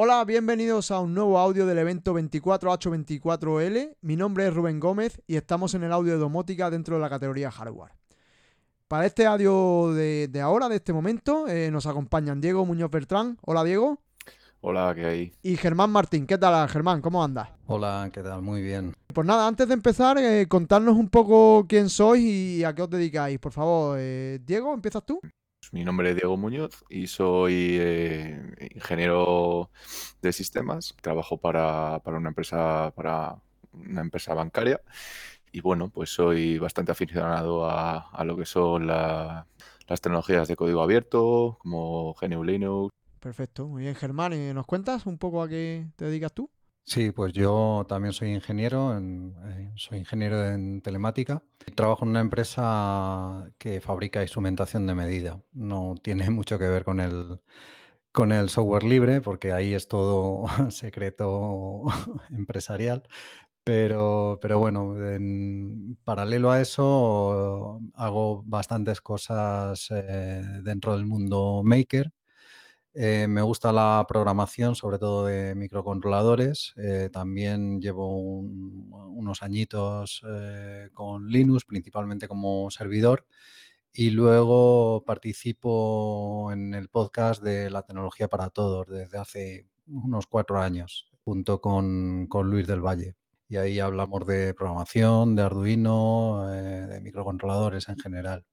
Hola, bienvenidos a un nuevo audio del evento 24H24L. Mi nombre es Rubén Gómez y estamos en el audio de domótica dentro de la categoría hardware. Para este audio de, ahora, de este momento, eh, nos acompañan Diego Muñoz Bertrán. Hola, Diego. Hola, ¿qué hay? Y Germán Martín. ¿Qué tal, Germán? ¿Cómo andas? Hola, ¿qué tal? Muy bien. Pues nada, antes de empezar, eh, contarnos un poco quién sois y a qué os dedicáis. Por favor, eh, Diego, ¿empiezas tú? Mi nombre es Diego Muñoz y soy eh, ingeniero de sistemas. Trabajo para, una empresa para una empresa bancaria y bueno, pues soy bastante aficionado a, lo que son las tecnologías de código abierto como GNU Linux. Perfecto, muy bien, Germán. ¿Nos cuentas un poco a qué te dedicas tú? Sí, pues yo también soy ingeniero, eh, soy ingeniero en telemática. Trabajo en una empresa que fabrica instrumentación de medida. No tiene mucho que ver con el, con el software libre, porque ahí es todo secreto empresarial. Pero, pero bueno, en paralelo a eso hago bastantes cosas eh, dentro del mundo maker eh, me gusta la programación, sobre todo de microcontroladores. Eh, también llevo unos añitos eh, con Linux, principalmente como servidor. Y luego participo en el podcast de la tecnología para todos desde hace unos cuatro años, junto con, con Luis del Valle. Y ahí hablamos de programación, de Arduino, de microcontroladores en general.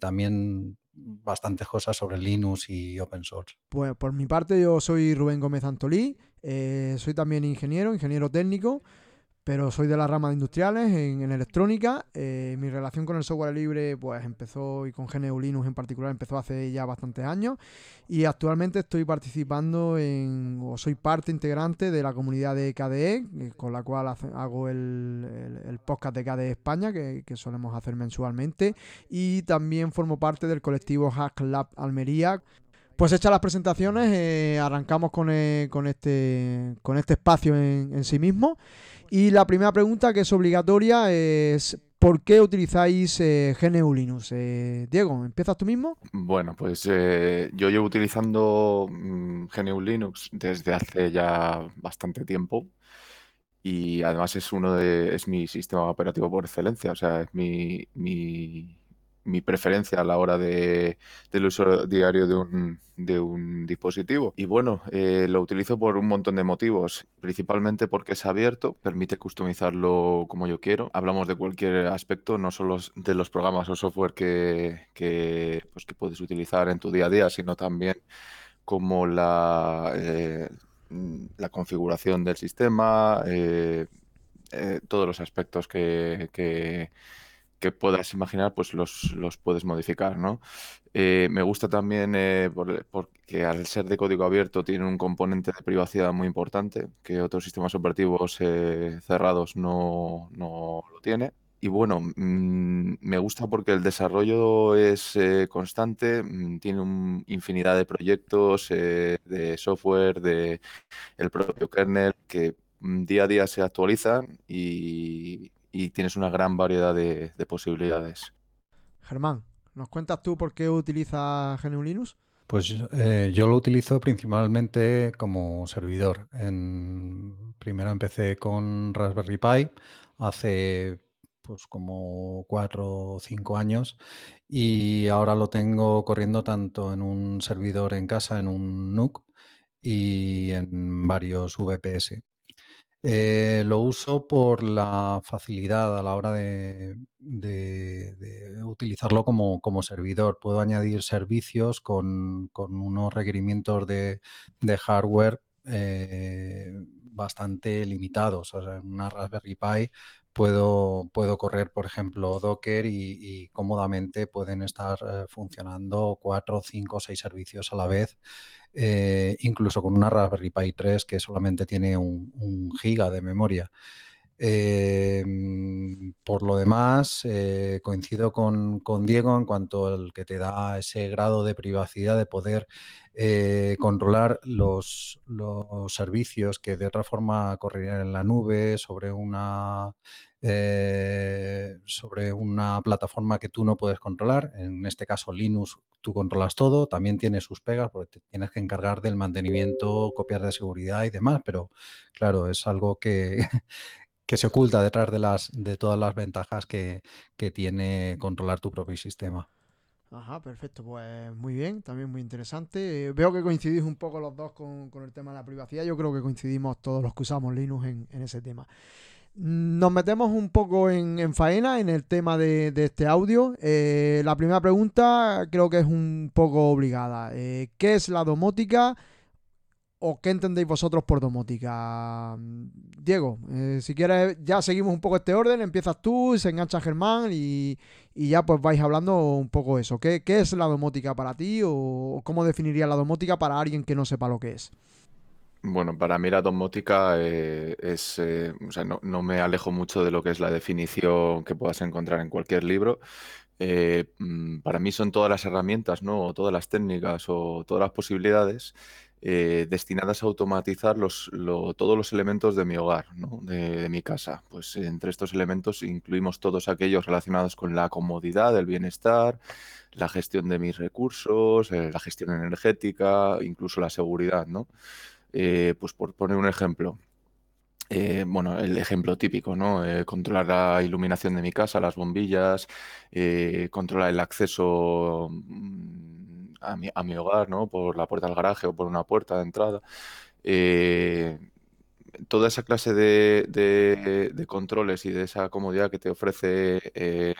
también bastantes cosas sobre Linux y open source. Pues por mi parte yo soy Rubén Gómez Antolí, eh, soy también ingeniero, ingeniero técnico pero soy de la rama de industriales en, electrónica. Eh, mi relación con el software libre pues empezó, y con GNU Linux en particular, empezó hace ya bastantes años. Y actualmente estoy participando en, o soy parte integrante de la comunidad de KDE, eh, con la cual hago el, podcast de KDE España, que, solemos hacer mensualmente. Y también formo parte del colectivo Hack Lab Almería, pues hechas las presentaciones, eh, arrancamos con, con, este, con este espacio en, sí mismo. Y la primera pregunta que es obligatoria es ¿por qué utilizáis eh, GNU Linux? Eh, Diego, ¿empiezas tú mismo? Bueno, pues eh, yo llevo utilizando mm, GNU Linux desde hace ya bastante tiempo y además es uno de es mi sistema operativo por excelencia, o sea, es mi, mi mi preferencia a la hora de, del uso diario de un, de un dispositivo. Y bueno, eh, lo utilizo por un montón de motivos, principalmente porque es abierto, permite customizarlo como yo quiero. Hablamos de cualquier aspecto, no solo de los programas o software que, que, pues, que puedes utilizar en tu día a día, sino también como la, eh, la configuración del sistema, eh, todos los aspectos que, que que puedas imaginar, pues los, los puedes modificar, ¿no? Eh, me gusta también eh, porque al ser de código abierto tiene un componente de privacidad muy importante que otros sistemas operativos eh, cerrados no, no, lo tiene. Y bueno, mm, me gusta porque el desarrollo es constante, mm, tiene una infinidad de proyectos de software, de el propio kernel, que mm, día a día se actualizan y, y tienes una gran variedad de, posibilidades. Germán, ¿nos cuentas tú por qué utilizas GNU Linux? Pues eh, yo lo utilizo principalmente como servidor. En, primero empecé con Raspberry Pi hace pues como cuatro o cinco años y ahora lo tengo corriendo tanto en un servidor en casa, en un NUC y en varios VPS. Eh, lo uso por la facilidad a la hora de, utilizarlo como, servidor. Puedo añadir servicios con, unos requerimientos de, hardware eh, bastante limitados. En una Raspberry Pi puedo, puedo correr, por ejemplo, Docker y, cómodamente pueden estar eh, funcionando cuatro, cinco, seis servicios a la vez eh, incluso con una Raspberry Pi 3 que solamente tiene un, giga de memoria. Eh, por lo demás, eh, coincido con, Diego en cuanto al que te da ese grado de privacidad de poder controlar los, los, servicios que de otra forma correrían en la nube sobre una eh, sobre una plataforma que tú no puedes controlar. En este caso, Linux, tú controlas todo. También tiene sus pegas porque tienes que encargar del mantenimiento, copias de seguridad y demás. Pero claro, es algo que, que se oculta detrás de, las, de todas las ventajas que, que tiene controlar tu propio sistema. Ajá, perfecto, pues muy bien, también muy interesante. Eh, veo que coincidís un poco los dos con, el tema de la privacidad. Yo creo que coincidimos todos los que usamos Linux en, ese tema. Nos metemos un poco en, faena en el tema de, este audio. Eh, la primera pregunta creo que es un poco obligada. Eh, ¿Qué es la domótica? ¿O qué entendéis vosotros por domótica? Diego, eh, si quieres, ya seguimos un poco este orden. Empiezas tú, se engancha Germán y, ya pues vais hablando un poco eso. ¿Qué, es la domótica para ti o cómo definiría la domótica para alguien que no sepa lo que es? Bueno, para mí la domótica eh, es, eh, o sea, no, no, me alejo mucho de lo que es la definición que puedas encontrar en cualquier libro. Mm, para mí son todas las herramientas, ¿no? O todas las técnicas o todas las posibilidades eh, destinadas a automatizar los, todos los elementos de mi hogar, de, mi casa. Pues entre estos elementos incluimos todos aquellos relacionados con la comodidad, el bienestar, la gestión de mis recursos, eh, la gestión energética, incluso la seguridad. ¿no? Eh, pues por poner un ejemplo, bueno, el ejemplo típico, ¿no? controlar la iluminación de mi casa, las bombillas, controlar el acceso mm, a mi, a mi hogar, ¿no? Por la puerta del garaje o por una puerta de entrada. Eh, toda esa clase de, controles y de esa comodidad que te ofrece eh,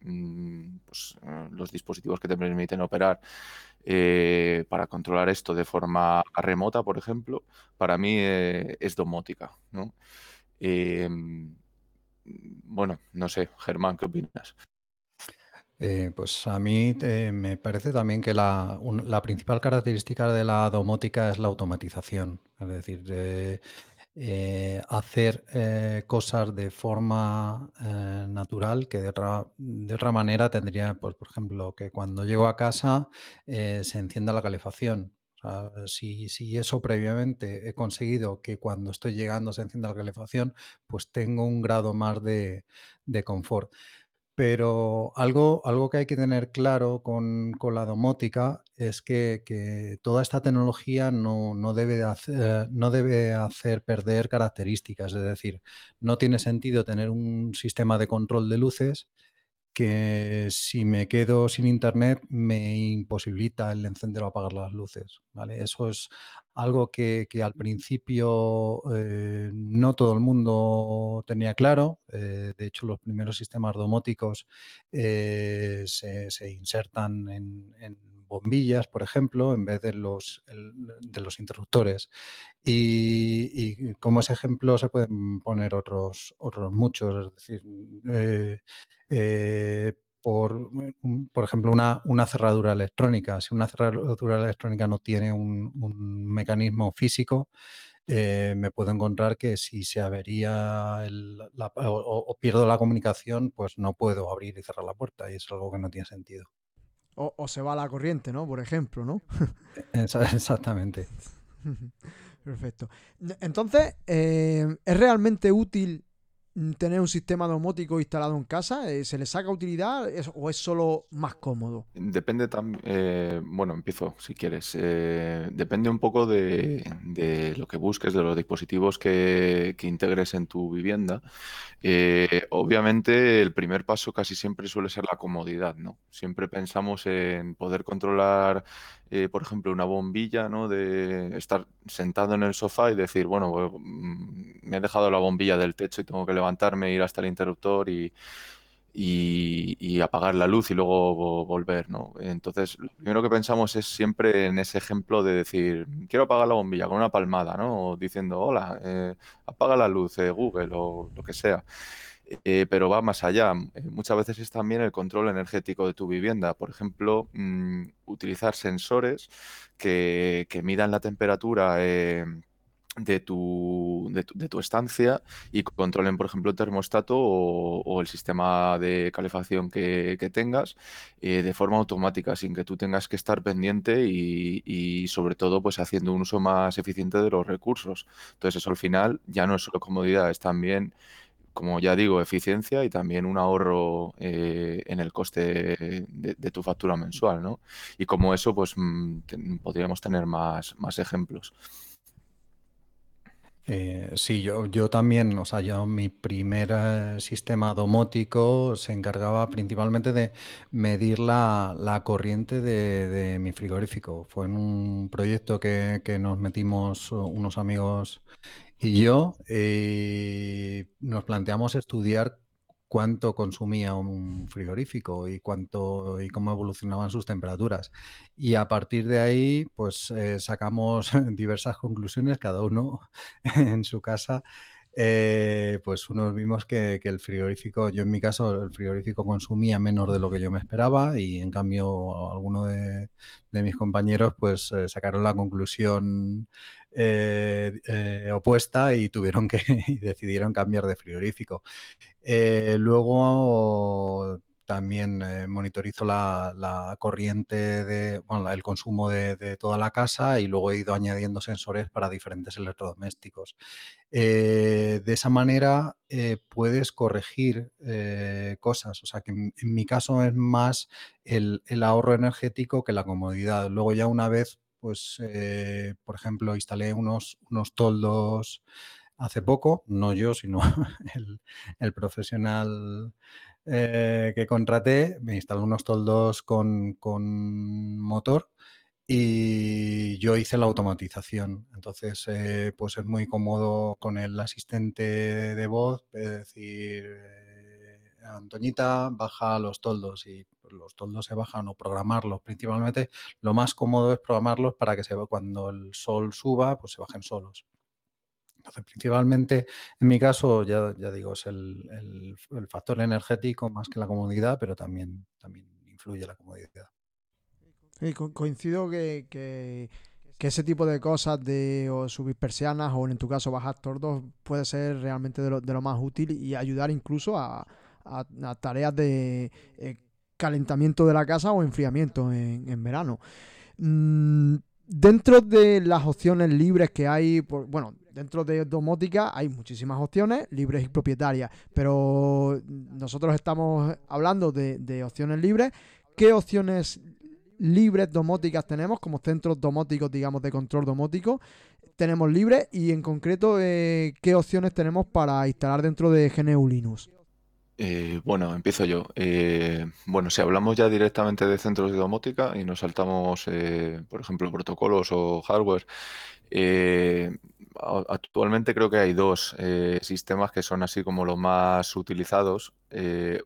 mm, pues, eh, los dispositivos que te permiten operar para controlar esto de forma remota, por ejemplo, para mí es domótica. ¿no? bueno, no sé, Germán, ¿qué opinas? Eh, pues a mí eh, me parece también que la, principal característica de la domótica es la automatización, es decir, eh, hacer cosas de forma natural que de otra, de otra manera tendría, pues, por ejemplo, que cuando llego a casa se encienda la calefacción. si, si eso previamente he conseguido que cuando estoy llegando se encienda la calefacción, pues tengo un grado más de, de confort. Pero algo, algo que hay que tener claro con, la domótica es que, toda esta tecnología no, debe hacer, no debe hacer perder características. Es decir, no tiene sentido tener un sistema de control de luces que si me quedo sin internet me imposibilita el encender o apagar las luces. ¿vale? Eso es algo que, al principio eh, no todo el mundo tenía claro. Eh, de hecho, los primeros sistemas domóticos eh, se, insertan en, bombillas, por ejemplo, en vez de los, de los interruptores. Y, como ese ejemplo se pueden poner otros, otros muchos. Es decir, por, mm, por ejemplo, una, una, cerradura electrónica. Si una cerradura electrónica no tiene un, mecanismo físico, eh, me puedo encontrar que si se avería o, pierdo la comunicación, pues no puedo abrir y cerrar la puerta y es algo que no tiene sentido. O, se va la corriente, ¿no? Por ejemplo, ¿no? Exactamente. Perfecto. Entonces, eh, ¿es realmente útil tener un sistema domótico instalado en casa? Eh, ¿Se le saca utilidad o es solo más cómodo? Depende también, eh, bueno, empiezo si quieres. Eh, depende un poco de, lo que busques, de los dispositivos que, integres en tu vivienda. obviamente el primer paso casi siempre suele ser la comodidad, ¿no? Siempre pensamos en poder controlar eh, por ejemplo, una bombilla, ¿no? De estar sentado en el sofá y decir, bueno, pues, mm, me he dejado la bombilla del techo y tengo que levantarme, ir hasta el interruptor y, y, apagar la luz y luego volver, ¿no? Entonces, lo primero que pensamos es siempre en ese ejemplo de decir, quiero apagar la bombilla con una palmada, ¿no? O diciendo, hola, eh, apaga la luz, eh, Google o lo que sea. Eh, pero va más allá. Eh, muchas veces es también el control energético de tu vivienda. Por ejemplo, mm, utilizar sensores que, midan la temperatura eh, de, tu, de, tu, estancia y controlen, por ejemplo, el termostato o, el sistema de calefacción que, tengas de forma automática, sin que tú tengas que estar pendiente y, y, sobre todo, pues haciendo un uso más eficiente de los recursos. Entonces, eso al final ya no es solo comodidad, es también como ya digo, eficiencia y también un ahorro eh, en el coste de, tu factura mensual, ¿no? Y como eso, pues mm, podríamos tener más, más ejemplos. Eh, sí, yo, yo también, o sea, yo mi primer eh, sistema domótico se encargaba principalmente de medir la, corriente de, mi frigorífico. Fue en un proyecto que, que nos metimos unos amigos y yo, eh, nos planteamos estudiar cuánto consumía un frigorífico y cuánto y cómo evolucionaban sus temperaturas. Y a partir de ahí, pues eh, sacamos diversas conclusiones, cada uno en su casa. Eh, pues unos vimos que, el frigorífico, yo en mi caso, el frigorífico consumía menos de lo que yo me esperaba y en cambio algunos de, mis compañeros pues sacaron la conclusión eh, eh, opuesta y tuvieron que y decidieron cambiar de frigorífico. Eh, luego también monitorizo la, corriente de, el consumo de, toda la casa y luego he ido añadiendo sensores para diferentes electrodomésticos. de esa manera puedes corregir cosas, o sea que en, mi caso es más el ahorro energético que la comodidad. Luego ya una vez pues, eh, por ejemplo, instalé unos, unos toldos hace poco, no yo, sino el, profesional eh, que contraté, me instaló unos toldos con, motor y yo hice la automatización. Entonces, eh, pues es muy cómodo con el asistente de voz, decir, Antoñita baja los toldos y los toldos se bajan o programarlos. Principalmente lo más cómodo es programarlos para que cuando el sol suba, pues se bajen solos. Entonces, principalmente en mi caso, ya, ya digo, es el, factor energético más que la comodidad, pero también, también influye la comodidad. coincido que, ese tipo de cosas de subir persianas o en tu caso bajar tordos puede ser realmente de lo, de lo más útil y ayudar incluso a, a, tareas de eh, calentamiento de la casa o enfriamiento en, verano. Mm, dentro de las opciones libres que hay, bueno, dentro de domótica hay muchísimas opciones libres y propietarias, pero nosotros estamos hablando de, opciones libres. ¿Qué opciones libres domóticas tenemos como centros domóticos, digamos, de control domótico? Tenemos libres y en concreto, eh, ¿qué opciones tenemos para instalar dentro de GNU Linux? Eh, bueno, empiezo yo. Eh, bueno, si hablamos ya directamente de centros de domótica y nos saltamos, eh, por ejemplo, protocolos o hardware, actualmente creo que hay dos sistemas que son así como los más utilizados.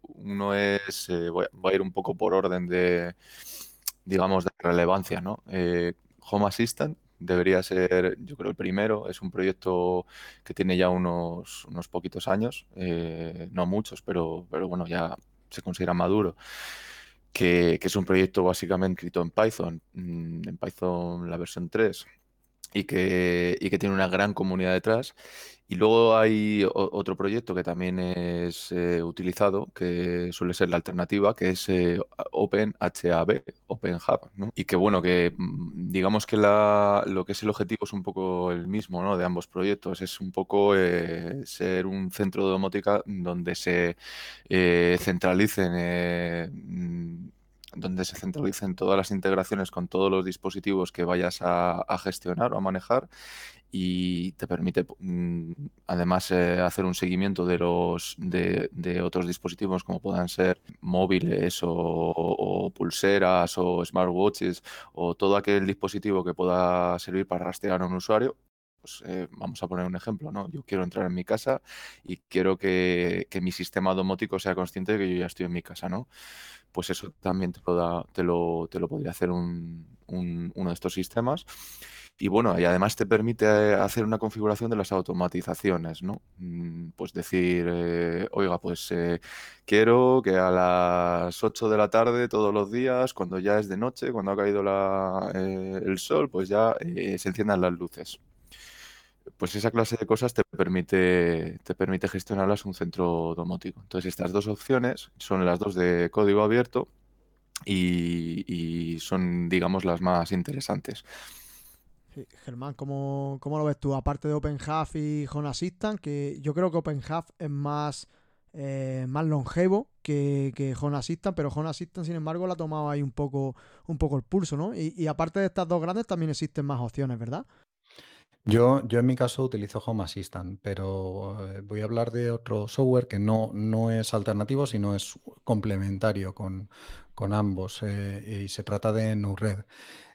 uno es, voy, a ir un poco por orden de, digamos, de relevancia, ¿no? Home Assistant, debería ser, yo creo, el primero. Es un proyecto que tiene ya unos, unos poquitos años, eh, no muchos, pero, pero bueno, ya se considera maduro. Que, que, es un proyecto básicamente escrito en Python, mm, en Python la versión 3, y que, y que tiene una gran comunidad detrás y luego hay otro proyecto que también es eh, utilizado, que suele ser la alternativa, que es eh, OpenHAB, OpenHub, ¿no? Y que bueno, que mm, digamos que la, lo que es el objetivo es un poco el mismo, ¿no? De ambos proyectos. Es un poco eh, ser un centro de domótica donde se centralicen mm, donde se centralicen todas las integraciones con todos los dispositivos que vayas a, gestionar o a manejar y te permite mm, además eh, hacer un seguimiento de los de, otros dispositivos como puedan ser móviles o, pulseras o smartwatches o todo aquel dispositivo que pueda servir para rastrear a un usuario pues eh, vamos a poner un ejemplo, ¿no? Yo quiero entrar en mi casa y quiero que, mi sistema domótico sea consciente de que yo ya estoy en mi casa, ¿no? Pues eso también te lo, da, te lo, te lo podría hacer un, uno de estos sistemas. Y bueno, y además te permite eh, hacer una configuración de las automatizaciones, ¿no? Mm, pues decir, eh, oiga, pues eh, quiero que a las 8 de la tarde todos los días, cuando ya es de noche, cuando ha caído el sol, pues ya se enciendan las luces. Pues esa clase de cosas te permite, te permite gestionarlas un centro domótico. Entonces, estas dos opciones son las dos de código abierto y son, digamos, las más interesantes. Germán, ¿cómo, ¿cómo, lo ves tú? Aparte de OpenHub y Home Assistant, que yo creo que OpenHub es más, eh, más longevo que, que Home pero Home Assistant, sin embargo, la ha tomado ahí un poco, un poco el pulso, ¿no? Y aparte de estas dos grandes, también existen más opciones, ¿verdad? Yo, yo en mi caso utilizo Home Assistant, pero eh, voy a hablar de otro software que no, no es alternativo, sino es complementario con, con ambos, eh, y se trata de NoRed.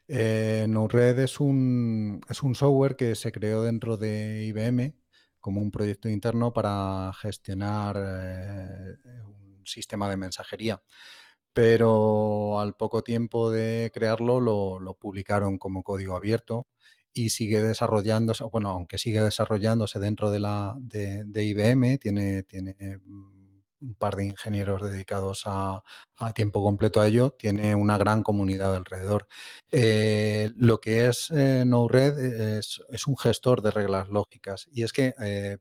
Eh, es un, es un software que se creó dentro de IBM como un proyecto interno para gestionar un sistema de mensajería. Pero al poco tiempo de crearlo lo, lo publicaron como código abierto y sigue desarrollándose, bueno, aunque sigue desarrollándose dentro de la de, IBM, tiene, tiene un par de ingenieros dedicados a, tiempo completo a ello, tiene una gran comunidad alrededor. Eh, lo que es eh, NoRed es, es, un gestor de reglas lógicas y es que, eh,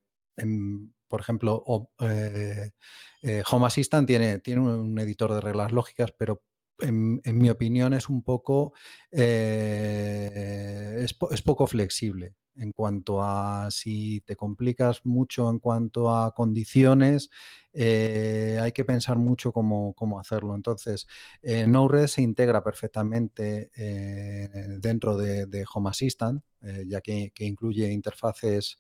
por ejemplo, Home Assistant tiene, tiene un editor de reglas lógicas, pero en, mi opinión, es un poco, eh, es, poco flexible en cuanto a si te complicas mucho en cuanto a condiciones, eh, hay que pensar mucho cómo, hacerlo. Entonces, eh, se integra perfectamente dentro de, Home Assistant, ya que, incluye interfaces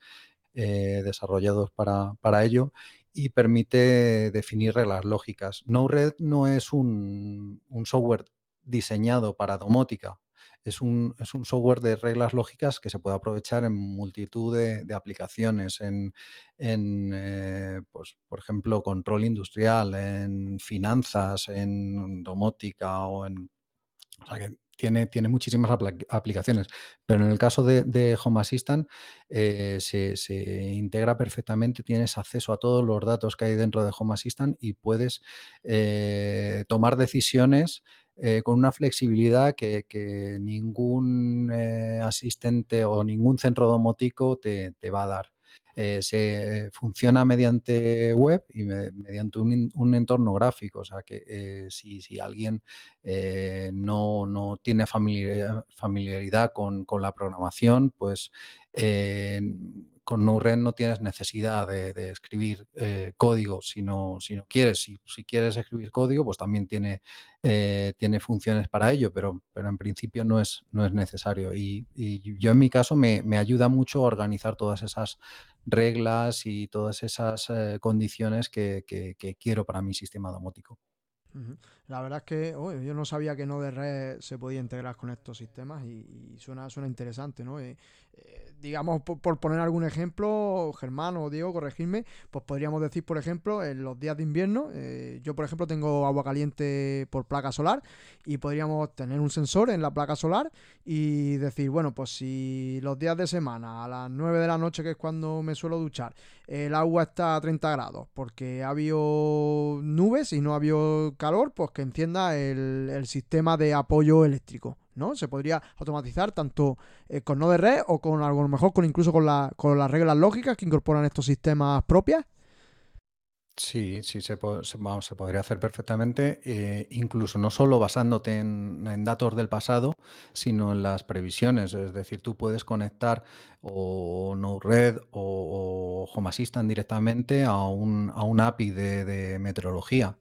desarrollados para, para ello y permite definir reglas lógicas. Node-RED no es un, software diseñado para domótica, es un, es un, software de reglas lógicas que se puede aprovechar en multitud de, aplicaciones, en, eh, pues, por ejemplo, control industrial, en finanzas, en domótica o en... O sea que tiene, tiene muchísimas aplicaciones, pero en el caso de, Home Assistant eh, se, integra perfectamente, tienes acceso a todos los datos que hay dentro de Home Assistant y puedes eh, tomar decisiones eh, con una flexibilidad que, ningún asistente o ningún centro domótico te va a dar. Eh, se funciona mediante web y mediante un, entorno gráfico. O sea que eh, si, alguien eh, no, tiene familiaridad, con, la programación, pues con NoRed no tienes necesidad de, escribir código si no, si no quieres. Si, quieres escribir código, pues también tiene, tiene funciones para ello, pero, pero en principio no es, no es necesario. Y, yo en mi caso me, me ayuda mucho a organizar todas esas reglas y todas esas eh, condiciones que, quiero para mi sistema domótico. La verdad es que yo no sabía que Node-RED se podía integrar con estos sistemas y, suena, suena interesante, ¿no? Eh, eh, digamos, por, poner algún ejemplo, Germán o Diego, corregirme, pues podríamos decir, por ejemplo, en los días de invierno, yo por ejemplo tengo agua caliente por placa solar y podríamos tener un sensor en la placa solar y decir, bueno, pues si los días de semana a las 9 de la noche, que es cuando me suelo duchar, el agua está a 30 grados porque ha habido nubes y no ha habido calor, pues que encienda el, sistema de apoyo eléctrico. ¿No? Se podría automatizar tanto eh, con Node red o con algo mejor con incluso con, la, con las reglas lógicas que incorporan estos sistemas propias. Sí, sí, se, se, podría hacer perfectamente, eh, incluso no solo basándote en, datos del pasado, sino en las previsiones. Es decir, tú puedes conectar o Node-RED o, Home Assistant directamente a un, a un API de meteorología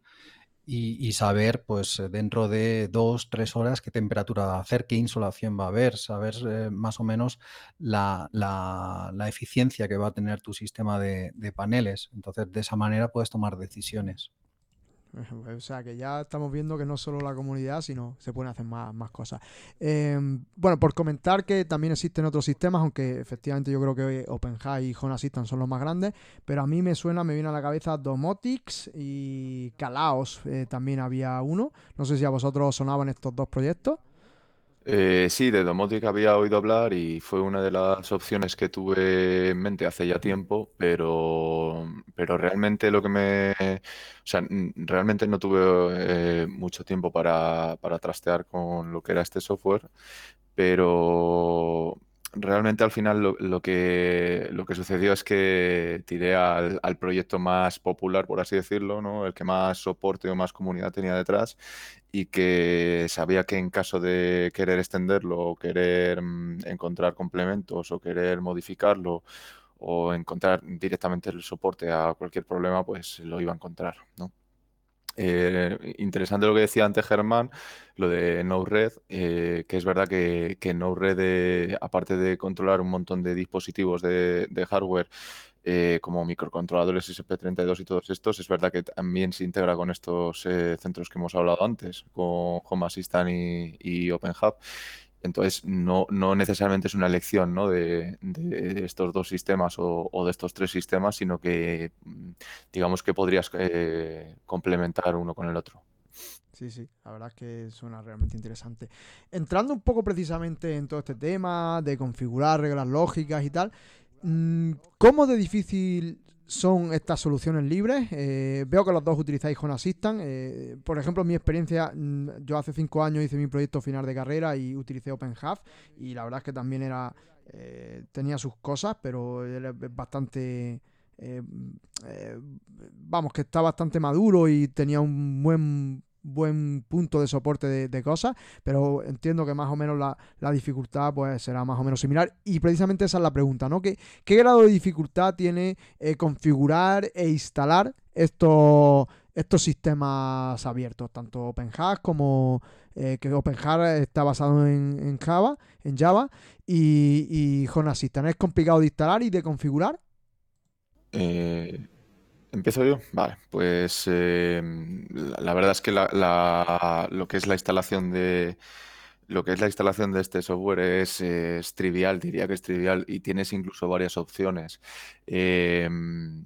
y, saber, pues, eh, dentro de dos, tres horas qué temperatura va a hacer, qué insolación va a haber, saber eh, más o menos la, la, eficiencia que va a tener tu sistema de, de paneles. Entonces, de esa manera puedes tomar decisiones. O sea que ya estamos viendo que no solo la comunidad, sino se pueden hacer más, más cosas. Em, bueno, por comentar que también existen otros sistemas, aunque efectivamente yo creo que OpenHI y Home Assistant son los más grandes, pero a mí me suena, me viene a la cabeza Domotics y Calaos, eh, también había uno. No sé si a vosotros sonaban estos dos proyectos. Eh, sí, de Domotic había oído hablar y fue una de las opciones que tuve en mente hace ya tiempo, pero, pero realmente lo que me... O sea, realmente no tuve eh, mucho tiempo para, para trastear con lo que era este software, pero realmente al final lo, que, lo que sucedió es que tiré al, proyecto más popular, por así decirlo, ¿no? el que más soporte o más comunidad tenía detrás y que sabía que en caso de querer extenderlo o querer mm, encontrar complementos o querer modificarlo o encontrar directamente el soporte a cualquier problema, pues lo iba a encontrar. ¿no? Eh, interesante lo que decía antes Germán, lo de Node-RED, eh, que es verdad que, que Node-RED, eh, aparte de controlar un montón de dispositivos de, hardware, como microcontroladores SP32 y todos estos, es verdad que también se integra con estos centros que hemos hablado antes, con Home Assistant y, y OpenHub. Entonces, no, no necesariamente es una elección ¿no? de, estos dos sistemas o, de estos tres sistemas, sino que mm, digamos que podrías eh, complementar uno con el otro. Sí, sí, la verdad es que suena realmente interesante. Entrando un poco precisamente en todo este tema de configurar reglas lógicas y tal, mm, ¿cómo de difícil son estas soluciones libres. Eh, veo que los dos utilizáis Home Assistant. Eh, por ejemplo, mi experiencia, mm, yo hace cinco años hice mi proyecto final de carrera y utilicé OpenHub y la verdad es que también era eh, tenía sus cosas, pero es bastante vamos, que está bastante maduro y tenía un buen buen punto de soporte de, cosas, pero entiendo que más o menos la, dificultad pues será más o menos similar. Y precisamente esa es la pregunta, ¿no? ¿Qué, qué grado de dificultad tiene eh, configurar e instalar estos, estos sistemas abiertos, tanto OpenHAS como eh, que OpenHAS está basado en, Java, en Java, y, y Assistant. ¿Es complicado de instalar y de configurar? Eh, ¿Empiezo yo? Vale, pues em, la, verdad es que lo que es la instalación de lo que es la instalación de este software es, trivial, diría que es trivial y tienes incluso varias opciones. Mm,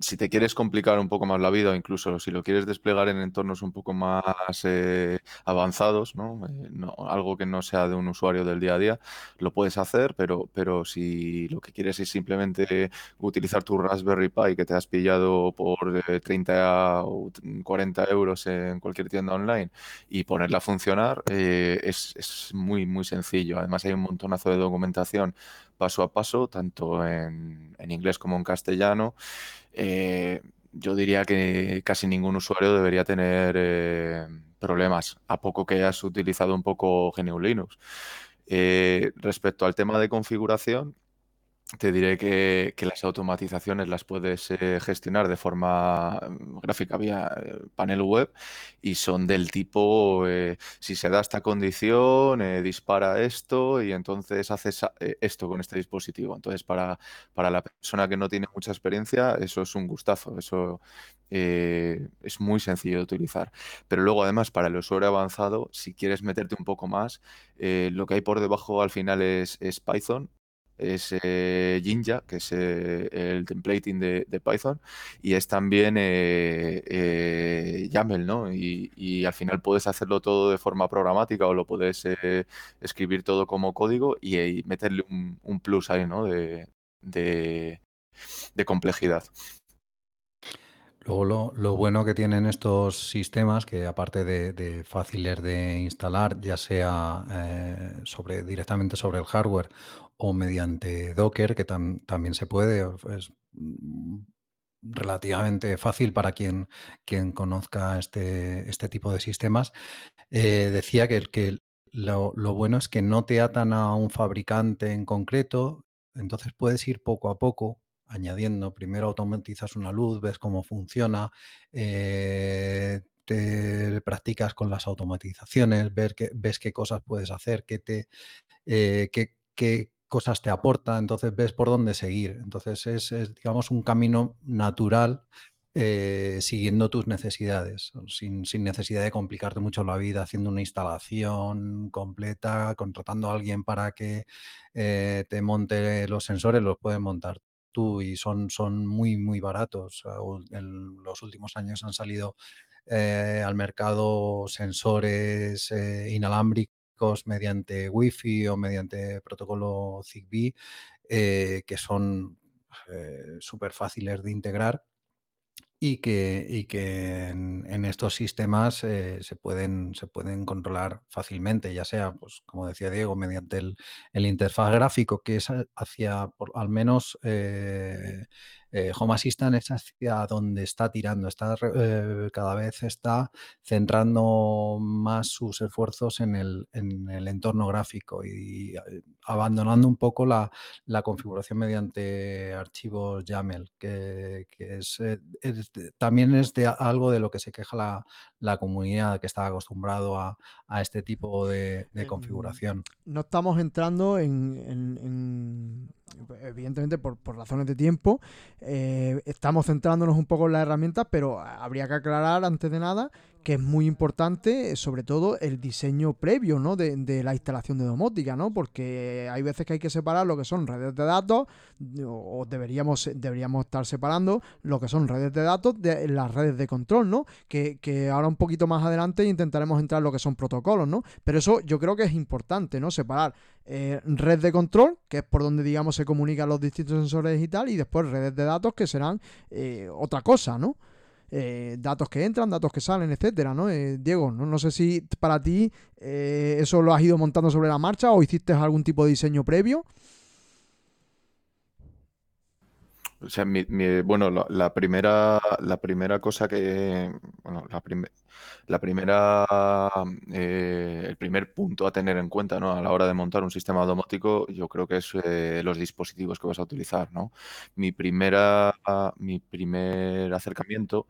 si te quieres complicar un poco más la vida, o incluso si lo quieres desplegar en entornos un poco más eh, avanzados, eh, ¿no? algo que no sea de un usuario del día a día, lo puedes hacer, pero, pero si lo que quieres es simplemente utilizar tu Raspberry Pi que te has pillado por 30 eh, o 40 euros en cualquier tienda online y ponerla a funcionar, es, es muy, muy sencillo. Además hay un montonazo de documentación paso a paso, tanto en, inglés como en castellano. Eh, yo diría que casi ningún usuario debería tener eh, problemas, a poco que hayas utilizado un poco GNU Linux. Eh, respecto al tema de configuración, te diré que, las automatizaciones las puedes eh, gestionar de forma mm, gráfica vía eh, panel web y son del tipo, eh, si se da esta condición, dispara esto y entonces haces esto con este dispositivo. Entonces, para, para, la persona que no tiene mucha experiencia, eso es un gustazo, eso es muy sencillo de utilizar. Pero luego, además, para el usuario avanzado, si quieres meterte un poco más, lo que hay por debajo al final es, es Python es eh, Jinja, que es eh, el templating de, Python, y es también eh, eh, YAML, ¿no? Y, al final puedes hacerlo todo de forma programática o lo puedes escribir todo como código y, meterle un, plus ahí, ¿no? De, complejidad. Luego lo, bueno que tienen estos sistemas, que aparte de, fáciles de instalar, ya sea sobre, directamente sobre el hardware o mediante Docker, que también se puede, es mm, relativamente fácil para quien, quien conozca este, este tipo de sistemas. Eh, decía que, que lo, bueno es que no te atan a un fabricante en concreto, entonces puedes ir poco a poco añadiendo. Primero automatizas una luz, ves cómo funciona, eh, te practicas con las automatizaciones, ver que, ves qué cosas puedes hacer, qué, te, eh, qué, qué cosas te aporta, entonces ves por dónde seguir. Entonces es, digamos, un camino natural eh, siguiendo tus necesidades, sin, necesidad de complicarte mucho la vida haciendo una instalación completa, contratando a alguien para que eh, te monte los sensores, los puedes montar tú y son, son muy, muy baratos. En los últimos años han salido eh, al mercado sensores inalámbricos mediante Wi-Fi o mediante protocolo Zigbee, eh, que son eh, súper fáciles de integrar y que, y que en, estos sistemas eh, se, pueden, se pueden controlar fácilmente, ya sea, pues, como decía Diego, mediante el, el interfaz gráfico, que es hacia, por, al menos, eh, eh, Home Assistant es hacia donde está tirando, eh, cada vez está centrando más sus esfuerzos en el, entorno gráfico y, eh, abandonando un poco la, configuración mediante archivos YAML, que, es, también es de algo de lo que se queja la, comunidad que está acostumbrado a, este tipo de, em, configuración. No estamos entrando en evidentemente por, razones de tiempo, eh, estamos centrándonos un poco en las herramientas, pero habría que aclarar antes de nada que es muy importante, sobre todo, el diseño previo ¿no? de, la instalación de domótica, ¿no? porque hay veces que hay que separar lo que son redes de datos, o deberíamos, deberíamos estar separando lo que son redes de datos de las redes de control, ¿no? que, que ahora un poquito más adelante intentaremos entrar en lo que son protocolos, ¿no? pero eso yo creo que es importante, ¿no? separar eh, red de control, que es por donde digamos se comunican los distintos sensores y tal, y después redes de datos que serán eh, otra cosa, ¿no? Eh, datos que entran, datos que salen, etcétera, ¿no? Eh, Diego, ¿no? sé si para ti eh, eso lo has ido montando sobre la marcha o hiciste algún tipo de diseño previo. O sea, bueno, la, primera, la primera cosa que, bueno, la, la primera, eh, el primer punto a tener en cuenta, ¿no? A la hora de montar un sistema domótico, yo creo que es eh, los dispositivos que vas a utilizar, ¿no? Mi primera, mi primer acercamiento,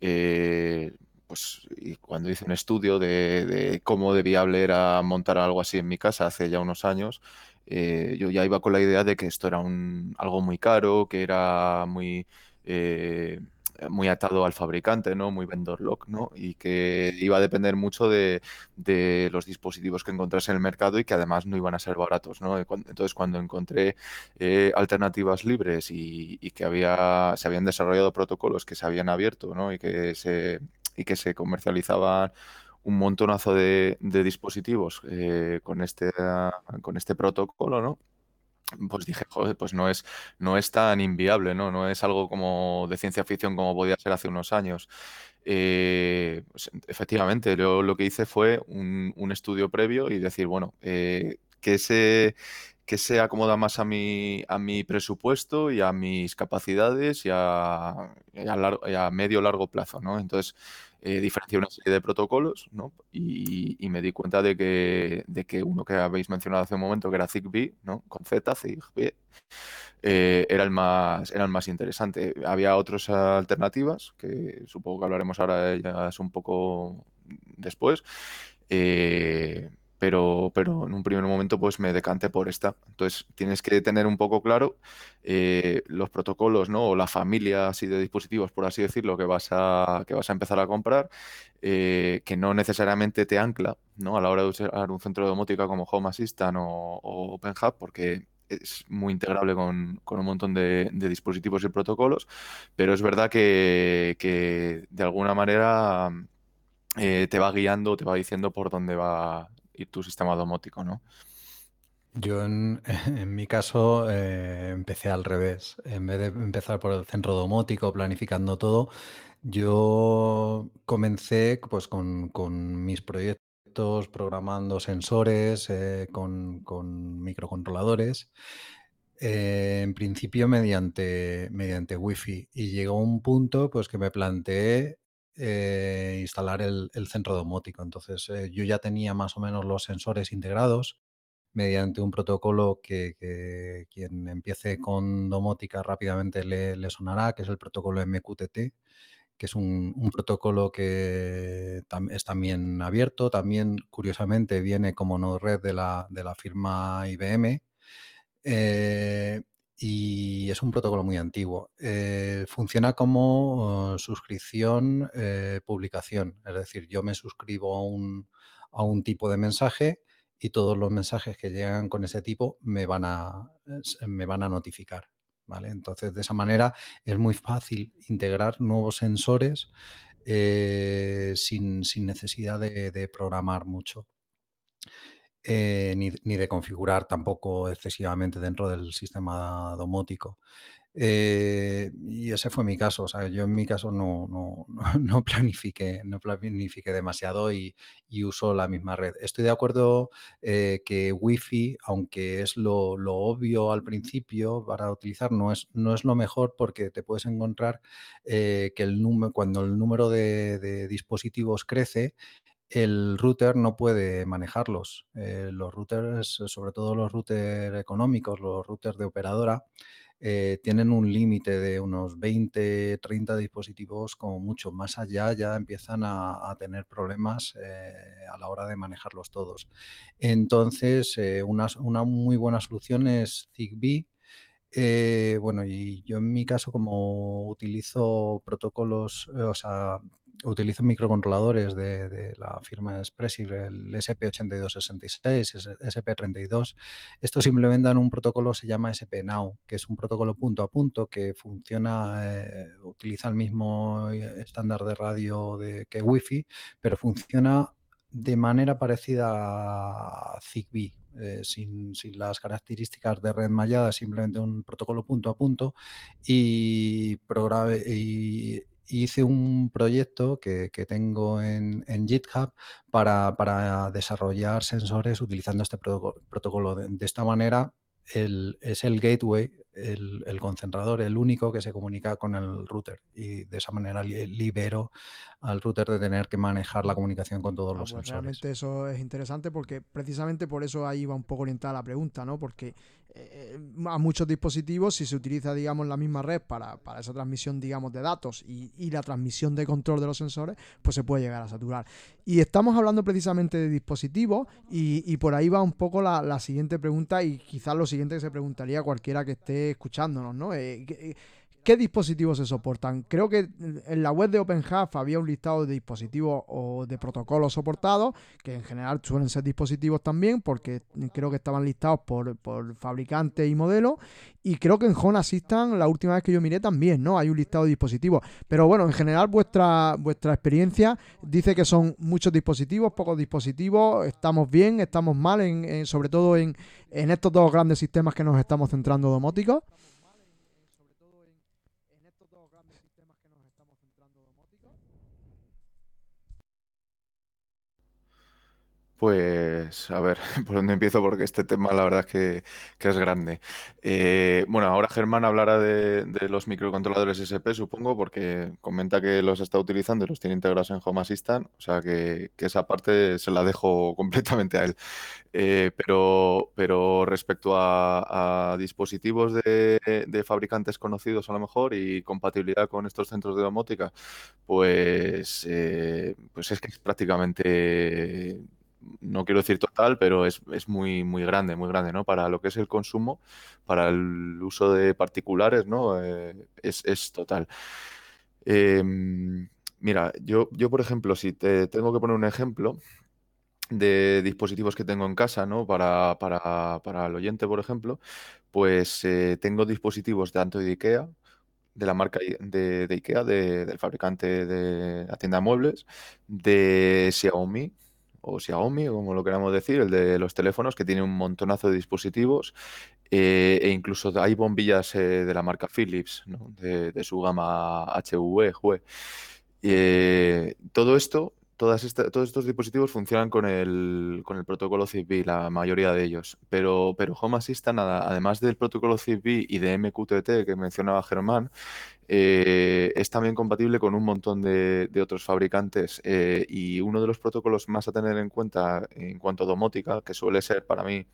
eh, pues y cuando hice un estudio de, cómo de viable era montar algo así en mi casa hace ya unos años, yo ya iba con la idea de que esto era un, algo muy caro, que era muy, muy atado al fabricante, ¿no? Muy vendor lock, ¿no? Y que iba a depender mucho de, los dispositivos que encontrase en el mercado y que además no iban a ser baratos, ¿no? Entonces, cuando encontré eh, alternativas libres y, y, que había, se habían desarrollado protocolos que se habían abierto, ¿no? Y que se, y que se comercializaban un montonazo de, dispositivos eh, con, este, con este protocolo, ¿no? Pues dije, joder, pues no es, no es tan inviable, ¿no? No es algo como de ciencia ficción como podía ser hace unos años. Eh, pues, efectivamente, yo lo que hice fue un, estudio previo y decir, bueno, eh, que se que se acomoda más a mi, a mi presupuesto y a mis capacidades y a, a, medio largo plazo, ¿no? Entonces, eh, diferencié una serie de protocolos, ¿no? Y, me di cuenta de que, de que uno que habéis mencionado hace un momento, que era ZigBee, ¿no? Con Z, ZigBee, eh, era, el más, era el más interesante. Había otras alternativas, que supongo que hablaremos ahora de ellas un poco después. Eh, pero, pero en un primer momento pues me decanté por esta. Entonces tienes que tener un poco claro eh, los protocolos, ¿no? O la familia así de dispositivos, por así decirlo, que vas a, que vas a empezar a comprar, eh, que no necesariamente te ancla, ¿no? A la hora de usar un centro de domótica como Home Assistant o, OpenHub, porque es muy integrable con, un montón de, dispositivos y protocolos, pero es verdad que, que de alguna manera eh, te va guiando, te va diciendo por dónde va y tu sistema domótico, ¿no? Yo en, mi caso eh, empecé al revés. En vez de empezar por el centro domótico, planificando todo, yo comencé pues con, mis proyectos programando sensores eh, con, microcontroladores. Eh, en principio mediante, mediante Wi-Fi. Y llegó un punto pues, que me planteé eh, instalar el, centro domótico. Entonces eh, yo ya tenía más o menos los sensores integrados mediante un protocolo que, quien empiece con domótica rápidamente le, sonará, que es el protocolo MQTT, que es un, protocolo que es también abierto, también curiosamente viene como no red de la, de la firma IBM. Eh, y es un protocolo muy antiguo. Eh, funciona como suscripción, eh, publicación. Es decir, yo me suscribo a un, a un, tipo de mensaje y todos los mensajes que llegan con ese tipo me van a, me van a notificar. ¿vale? Entonces, de esa manera es muy fácil integrar nuevos sensores eh, sin, sin, necesidad de programar mucho. Eh, ni, de configurar tampoco excesivamente dentro del sistema domótico. Eh, y ese fue mi caso. O sea, yo en mi caso no, no, no planifiqué, no planifiqué demasiado y, y, uso la misma red. Estoy de acuerdo eh, que Wi-Fi, aunque es lo, lo, obvio al principio para utilizar, no es, no es lo mejor porque te puedes encontrar que el número, cuando el número de dispositivos crece, el router no puede manejarlos. Eh, los routers, sobre todo los routers económicos, los routers de operadora, eh, tienen un límite de unos 20, 30 dispositivos, como mucho más allá ya empiezan a, tener problemas eh, a la hora de manejarlos todos. Entonces, eh, una, muy buena solución es Zigbee. bueno, y yo en mi caso, como utilizo protocolos, o sea, utilizo microcontroladores de, la firma Expressive, el SP8266, SP32. Estos implementan un protocolo se llama SP-Now, que es un protocolo punto a punto que funciona, eh, utiliza el mismo estándar de radio de, que Wi-Fi, pero funciona de manera parecida a Zigbee, eh, sin, sin, las características de red mallada, simplemente un protocolo punto a punto y, y hice un proyecto que, tengo en, GitHub para, desarrollar sensores utilizando este protocolo. De, esta manera, es el gateway, el, concentrador, el único que se comunica con el router. Y de esa manera libero al router de tener que manejar la comunicación con todos ah, los pues sensores. Realmente eso es interesante porque precisamente por eso ahí va un poco orientada la pregunta, ¿no? Porque eh, a muchos dispositivos, si se utiliza, digamos, la misma red para, esa transmisión, digamos, de datos y, la transmisión de control de los sensores, pues se puede llegar a saturar. Y estamos hablando precisamente de dispositivos y, por ahí va un poco la, siguiente pregunta y quizás lo siguiente que se preguntaría cualquiera que esté escuchándonos, ¿no? Eh, ¿Qué dispositivos se soportan? Creo que en la web de OpenHub había un listado de dispositivos o de protocolos soportados, que en general suelen ser dispositivos también, porque creo que estaban listados por, por fabricante y modelo. Y creo que en Home Assistant, la última vez que yo miré también, ¿no? Hay un listado de dispositivos. Pero bueno, en general vuestra, vuestra experiencia dice que son muchos dispositivos, pocos dispositivos, estamos bien, estamos mal, en, sobre todo en, en estos dos grandes sistemas que nos estamos centrando domóticos. Pues a ver, ¿por dónde empiezo? Porque este tema la verdad es que, es grande. Eh, bueno, ahora Germán hablará de, los microcontroladores SP, supongo, porque comenta que los está utilizando y los tiene integrados en Home Assistant, o sea que, esa parte se la dejo completamente a él. Eh, pero, pero respecto a, dispositivos de, fabricantes conocidos a lo mejor y compatibilidad con estos centros de domótica, pues, eh, pues es que es prácticamente no quiero decir total, pero es, muy, muy grande, muy grande, ¿no? Para lo que es el consumo, para el uso de particulares, ¿no? Eh, es, total. Em, mira, yo, yo, por ejemplo, si te tengo que poner un ejemplo de dispositivos que tengo en casa, ¿no? Para, para, el oyente, por ejemplo, pues eh, tengo dispositivos tanto de IKEA, de la marca de, de IKEA, del fabricante de la tienda de muebles, de Xiaomi, o Xiaomi, como lo queramos decir, el de los teléfonos, que tiene un montonazo de dispositivos, eh, e incluso hay bombillas eh, de la marca Philips, de, su gama HV, eh, todo esto todos estos dispositivos funcionan con el, con el protocolo Zigbee, la mayoría de ellos. Pero, pero Home Assistant, además del protocolo Zigbee y de MQTT que mencionaba Germán, eh, es también compatible con un montón de, otros fabricantes. Eh, y uno de los protocolos más a tener en cuenta en cuanto a domótica, que suele ser para mí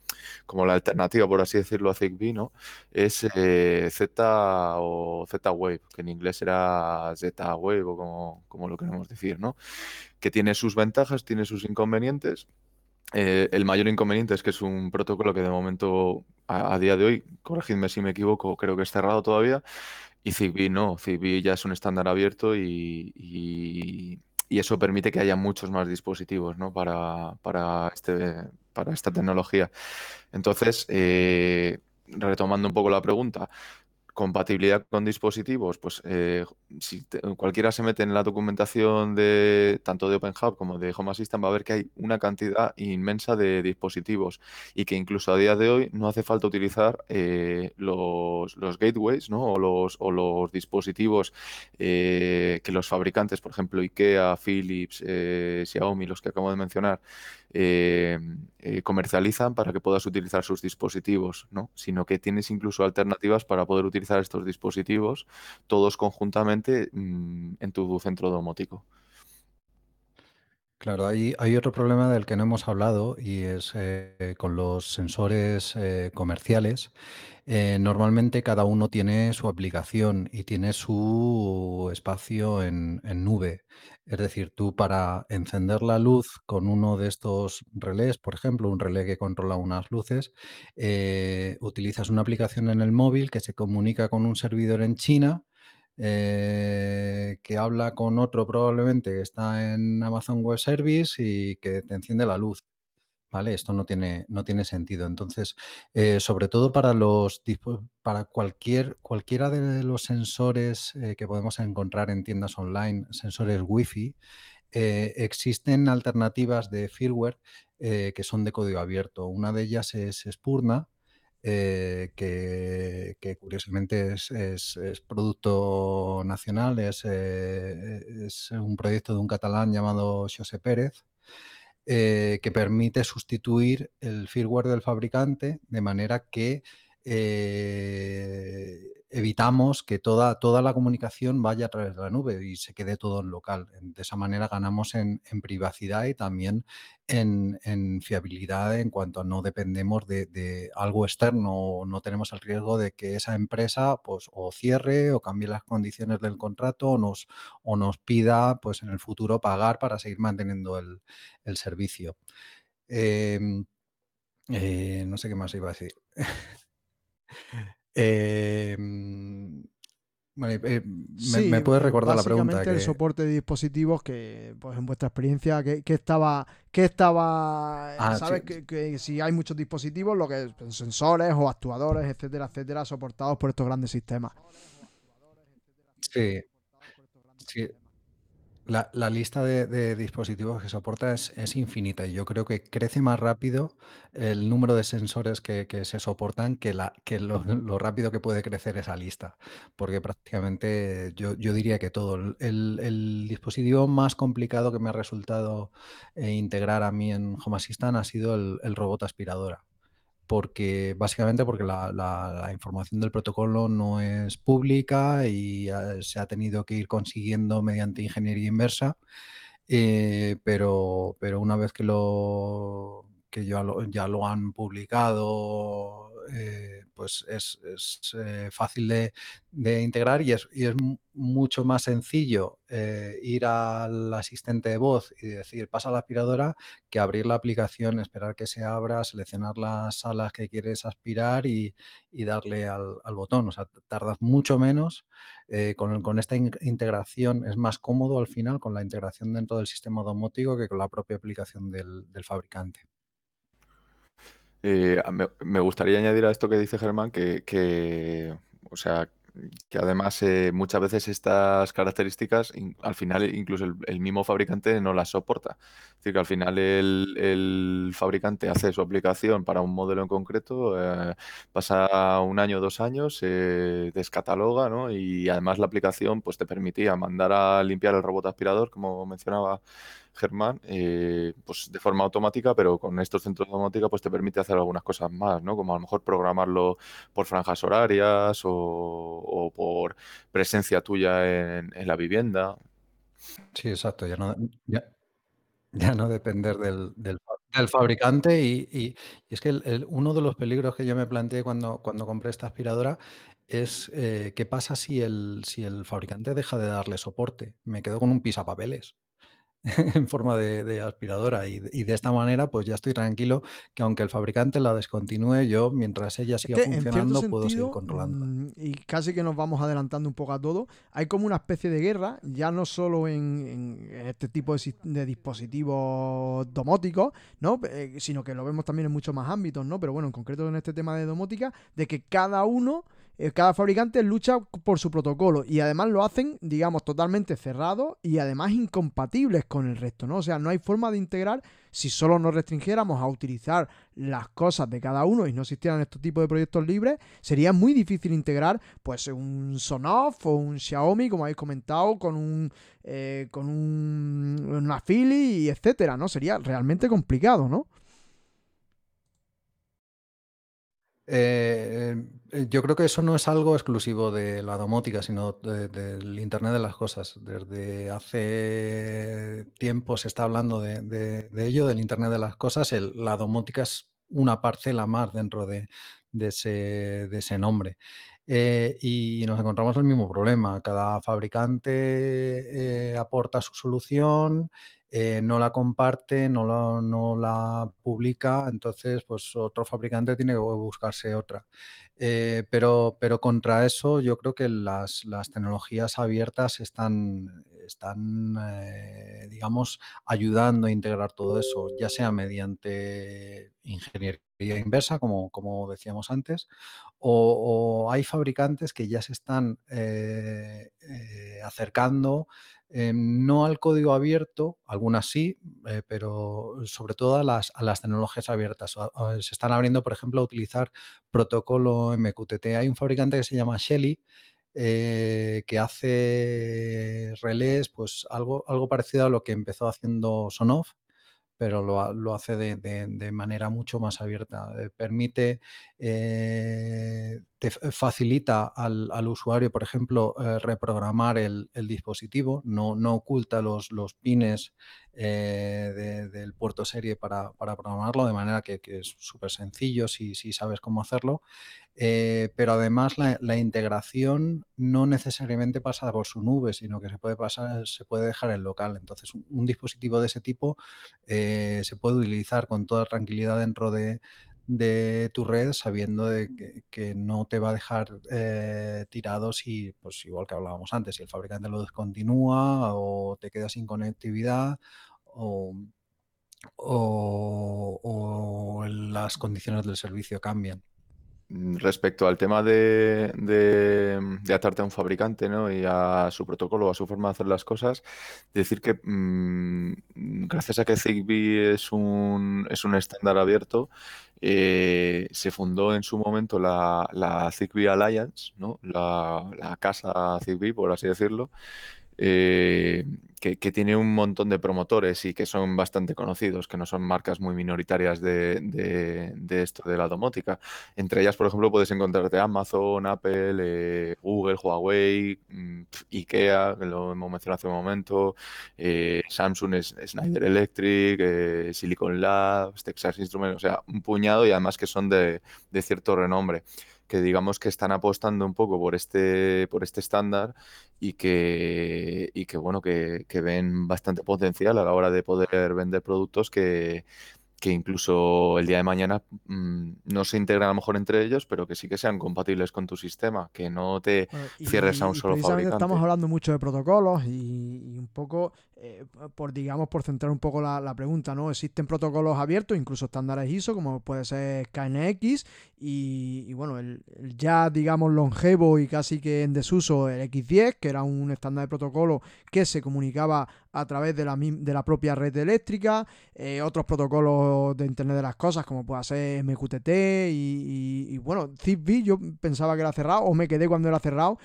como la alternativa, por así decirlo, a Zigbee, ¿no? es eh, Z o Z-Wave, que en inglés era Z-Wave o como, como lo queremos decir, ¿no? que tiene sus ventajas, tiene sus inconvenientes. Eh, el mayor inconveniente es que es un protocolo que de momento, a, día de hoy, corregidme si me equivoco, creo que es cerrado todavía. Y Zigbee no, Zigbee ya es un estándar abierto y, eso permite que haya muchos más dispositivos ¿no? para, para, este, para esta tecnología. Entonces, eh, retomando un poco la pregunta, compatibilidad con dispositivos, pues eh, si cualquiera se mete en la documentación de tanto de OpenHub como de Home Assistant va a ver que hay una cantidad inmensa de dispositivos y que incluso a día de hoy no hace falta utilizar eh, los, gateways ¿no? o, los, o los dispositivos que los fabricantes, por ejemplo IKEA, Philips, Xiaomi, los que acabo de mencionar, comercializan para que puedas utilizar sus dispositivos, ¿no? sino que tienes incluso alternativas para poder utilizar estos dispositivos todos conjuntamente mm, en tu centro domótico. Claro, hay, otro problema del que no hemos hablado y es eh, con los sensores eh, comerciales. Eh, normalmente cada uno tiene su aplicación y tiene su espacio en nube. Es decir, tú para encender la luz con uno de estos relés, por ejemplo, un relé que controla unas luces, utilizas una aplicación en el móvil que se comunica con un servidor en China eh, que habla con otro probablemente que está en Amazon Web Service y que te enciende la luz. ¿Vale? Esto no tiene, no tiene sentido. Entonces, eh, sobre todo para los para cualquier, cualquiera de los sensores eh, que podemos encontrar en tiendas online, sensores Wi-Fi, existen alternativas de firmware que son de código abierto. Una de ellas es Spurna, eh, que, curiosamente es, producto nacional, es, eh, es, un proyecto de un catalán llamado José Pérez, eh, que permite sustituir el firmware del fabricante de manera que evitamos que toda, toda la comunicación vaya a través de la nube y se quede todo en local. De esa manera ganamos en, privacidad y también en, fiabilidad en cuanto no dependemos de, algo externo, no tenemos el riesgo de que esa empresa pues, o cierre o cambie las condiciones del contrato o nos, o nos pida pues, en el futuro pagar para seguir manteniendo el, servicio. Em, eh, no sé qué más iba a decir. Eh, eh, me, puedes recordar la pregunta? el soporte de dispositivos que, pues en vuestra experiencia, que, estaba, que estaba, ah, sabes que, si hay muchos dispositivos, lo que es sensores o actuadores, etcétera, etcétera, soportados por estos grandes sistemas. Sí, sí. La, lista de, dispositivos que soporta es, infinita y yo creo que crece más rápido el número de sensores que, se soportan que, la, que lo, rápido que puede crecer esa lista, porque prácticamente yo, diría que todo. El, dispositivo más complicado que me ha resultado eh, integrar a mí en Home Assistant ha sido el robot aspiradora porque básicamente porque la, información del protocolo no es pública y eh, se ha tenido que ir consiguiendo mediante ingeniería inversa, eh, pero, pero una vez que lo que ya lo, ya lo han publicado eh, pues es, eh, fácil de, integrar y es, mucho más sencillo eh, ir al asistente de voz y decir pasa la aspiradora que abrir la aplicación, esperar que se abra, seleccionar las salas que quieres aspirar y, darle al, botón. O sea, tardas mucho menos. Con, esta integración es más cómodo al final con la integración dentro del sistema domótico que con la propia aplicación del fabricante. Eh, me, gustaría añadir a esto que dice Germán que, o sea, que además eh, muchas veces estas características al final incluso el, mismo fabricante no las soporta. Es decir, que al final el, fabricante hace su aplicación para un modelo en concreto, eh, pasa un año o dos años, se descataloga, ¿no? Y además la aplicación pues te permitía mandar a limpiar el robot aspirador, como mencionaba Germán, eh, pues de forma automática, pero con estos centros de domótica pues te permite hacer algunas cosas más, ¿no? Como a lo mejor programarlo por franjas horarias o, por presencia tuya en, la vivienda. Sí, exacto, ya no, ya, no depender del, del, fabricante y, es que uno de los peligros que yo me planteé cuando, cuando compré esta aspiradora es eh, qué pasa si el, si el fabricante deja de darle soporte. Me quedo con un pisapapeles. en forma de, aspiradora y, de esta manera pues ya estoy tranquilo que aunque el fabricante la descontinúe yo mientras ella siga funcionando puedo seguir controlando. Mm, y casi que nos vamos adelantando un poco a todo, hay como una especie de guerra, ya no solo en, este tipo de, dispositivos domóticos, ¿no? Eh, sino que lo vemos también en muchos más ámbitos, ¿no? Pero bueno, en concreto en este tema de domótica, de que cada uno cada fabricante lucha por su protocolo y además lo hacen, digamos, totalmente cerrado y además incompatibles con el resto, ¿no? O sea, no hay forma de integrar si solo nos restringiéramos a utilizar las cosas de cada uno y no existieran estos tipos de proyectos libres, sería muy difícil integrar pues un Sonoff o un Xiaomi, como habéis comentado, con un eh, con un, una Philly etcétera, ¿no? Sería realmente complicado, ¿no? Eh, eh, yo creo que eso no es algo exclusivo de la domótica, sino del Internet de las Cosas. Desde hace tiempo se está hablando de, ello, del Internet de las Cosas. la domótica es una parcela más dentro de, ese, nombre. Eh, y nos encontramos el mismo problema. Cada fabricante aporta su solución eh, no la comparte, no la, no la publica, entonces pues otro fabricante tiene que buscarse otra. Eh, pero, pero contra eso yo creo que las, tecnologías abiertas están, están eh, digamos, ayudando a integrar todo eso, ya sea mediante ingeniería inversa, como, como decíamos antes, o, hay fabricantes que ya se están acercando eh, no al código abierto, algunas sí, eh, pero sobre todo a las, tecnologías abiertas. Se están abriendo, por ejemplo, a utilizar protocolo MQTT. Hay un fabricante que se llama Shelly, eh, que hace relés, pues algo, algo parecido a lo que empezó haciendo Sonoff, pero lo, hace de, manera mucho más abierta. Permite, eh, te facilita al, usuario, por ejemplo, eh, reprogramar el, dispositivo, no, no, oculta los, los pines del puerto serie para, programarlo, de manera que, es súper sencillo si, si, sabes cómo hacerlo. pero además la, integración no necesariamente pasa por su nube, sino que se puede pasar, se puede dejar en local. Entonces, un, dispositivo de ese tipo se puede utilizar con toda tranquilidad dentro de, tu red sabiendo de que, no te va a dejar eh, tirado si, pues igual que hablábamos antes, si el fabricante lo descontinúa o te quedas sin conectividad o, o las condiciones del servicio cambian. Mm, respecto al tema de, de, atarte a un fabricante ¿no? y a su protocolo, a su forma de hacer las cosas, decir que mm, gracias a que Zigbee es un, es un estándar abierto, eh, se fundó en su momento la, la Zigbee Alliance, ¿no? la, casa Zigbee, por así decirlo, eh, que, tiene un montón de promotores y que son bastante conocidos, que no son marcas muy minoritarias de, esto de la domótica. Entre ellas, por ejemplo, puedes encontrarte Amazon, Apple, eh, Google, Huawei, mm, IKEA, que lo hemos mencionado hace un momento, eh, Samsung, Snyder Electric, Silicon Labs, Texas Instruments, o sea, un puñado y además que son de cierto renombre que digamos que están apostando un poco por este, por este estándar y que, y que bueno, que, que ven bastante potencial a la hora de poder vender productos que, que incluso el día de mañana mm, no se integran a lo mejor entre ellos, pero que sí que sean compatibles con tu sistema, que no te cierres a un solo fabricante. Estamos hablando mucho de protocolos y, un poco, eh, por digamos, por centrar un poco la, pregunta, ¿no? Existen protocolos abiertos, incluso estándares ISO, como puede ser KNX, y, y bueno, el, ya, digamos, longevo y casi que en desuso el X10, que era un estándar de protocolo que se comunicaba a través de la, de la propia red eléctrica, eh, otros protocolos de Internet de las Cosas, como pueda ser MQTT y, bueno, Zigbee yo pensaba que era cerrado, o me quedé cuando era cerrado,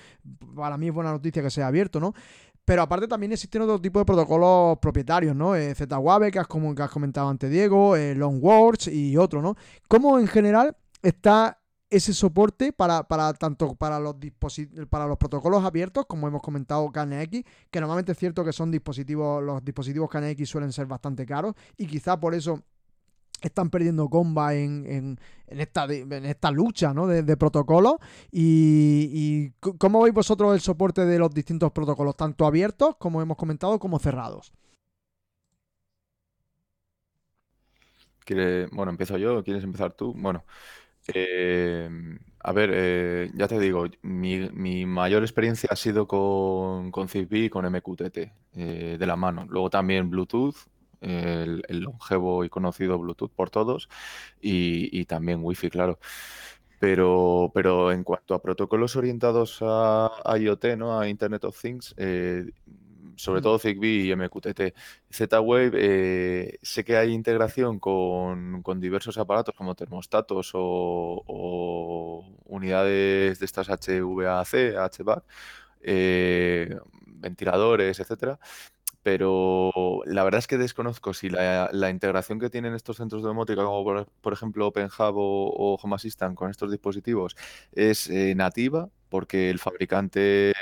para mí es buena noticia que sea abierto, ¿no? Pero aparte también existen otro tipo de protocolos propietarios, ¿no? Eh, ZWave, que has, comentado antes Diego, eh, Longwords y otro, ¿no? ¿Cómo en general está ese soporte para, tanto para los para los protocolos abiertos, como hemos comentado KNX, que normalmente es cierto que son dispositivos, los dispositivos KNX suelen ser bastante caros, y quizá por eso están perdiendo comba en, esta, en esta lucha ¿no? de, protocolos. Y, y, cómo veis vosotros el soporte de los distintos protocolos, tanto abiertos, como hemos comentado, como cerrados. bueno, empiezo yo, ¿quieres empezar tú? Bueno, eh, a ver, eh, ya te digo, mi, mayor experiencia ha sido con, con Zigbee y con MQTT eh, de la mano. Luego también Bluetooth, el, longevo y conocido Bluetooth por todos, y, también Wi-Fi, claro. Pero, pero en cuanto a protocolos orientados a, IoT, ¿no? a Internet of Things, eh, sobre todo Zigbee y MQTT. Z-Wave, eh, sé que hay integración con, diversos aparatos como termostatos o, unidades de estas HVAC, HVAC, eh, ventiladores, etcétera. Pero la verdad es que desconozco si la, integración que tienen estos centros de domótica, como por, ejemplo OpenHub o, Home Assistant con estos dispositivos, es eh, nativa, porque el fabricante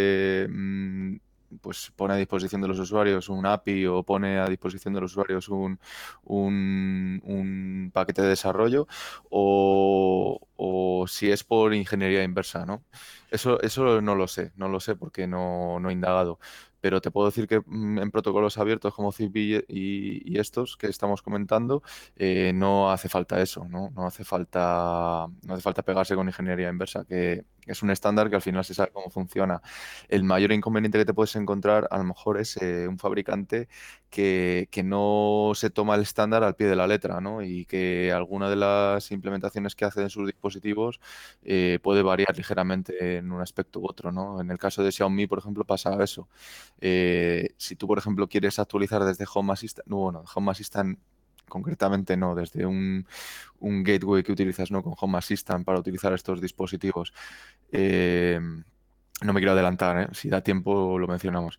mm, pues pone a disposición de los usuarios un API o pone a disposición de los usuarios un, un, paquete de desarrollo o, o, si es por ingeniería inversa, ¿no? Eso, eso no lo sé, no lo sé porque no, no he indagado pero te puedo decir que mm, en protocolos abiertos como Zigbee y, estos que estamos comentando, eh, no hace falta eso, ¿no? No hace falta, no hace falta pegarse con ingeniería inversa, que es un estándar que al final se sabe cómo funciona. El mayor inconveniente que te puedes encontrar a lo mejor es eh, un fabricante que, no se toma el estándar al pie de la letra, ¿no? Y que alguna de las implementaciones que hace en sus dispositivos eh, puede variar ligeramente en un aspecto u otro, ¿no? En el caso de Xiaomi, por ejemplo, pasa eso. Eh, si tú, por ejemplo, quieres actualizar desde Home Assistant, no, bueno, Home Assistant concretamente no, desde un, gateway que utilizas ¿no? con Home Assistant para utilizar estos dispositivos. Eh, no me quiero adelantar, ¿eh? si da tiempo lo mencionamos.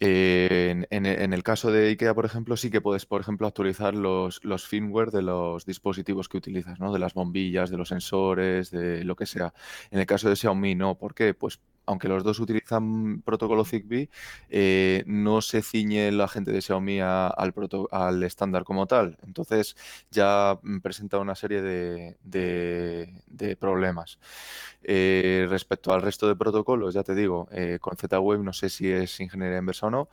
en, el caso de IKEA, por ejemplo, sí que puedes, por ejemplo, actualizar los, los firmware de los dispositivos que utilizas, ¿no? De las bombillas, de los sensores, de lo que sea. En el caso de Xiaomi, no. ¿Por qué? Pues aunque los dos utilizan protocolo Zigbee, eh, no se ciñe la gente de Xiaomi al, al estándar como tal. Entonces ya mm, presenta una serie de, problemas. Eh, respecto al resto de protocolos, ya te digo, eh, con Z-Wave no sé si es ingeniería inversa o no,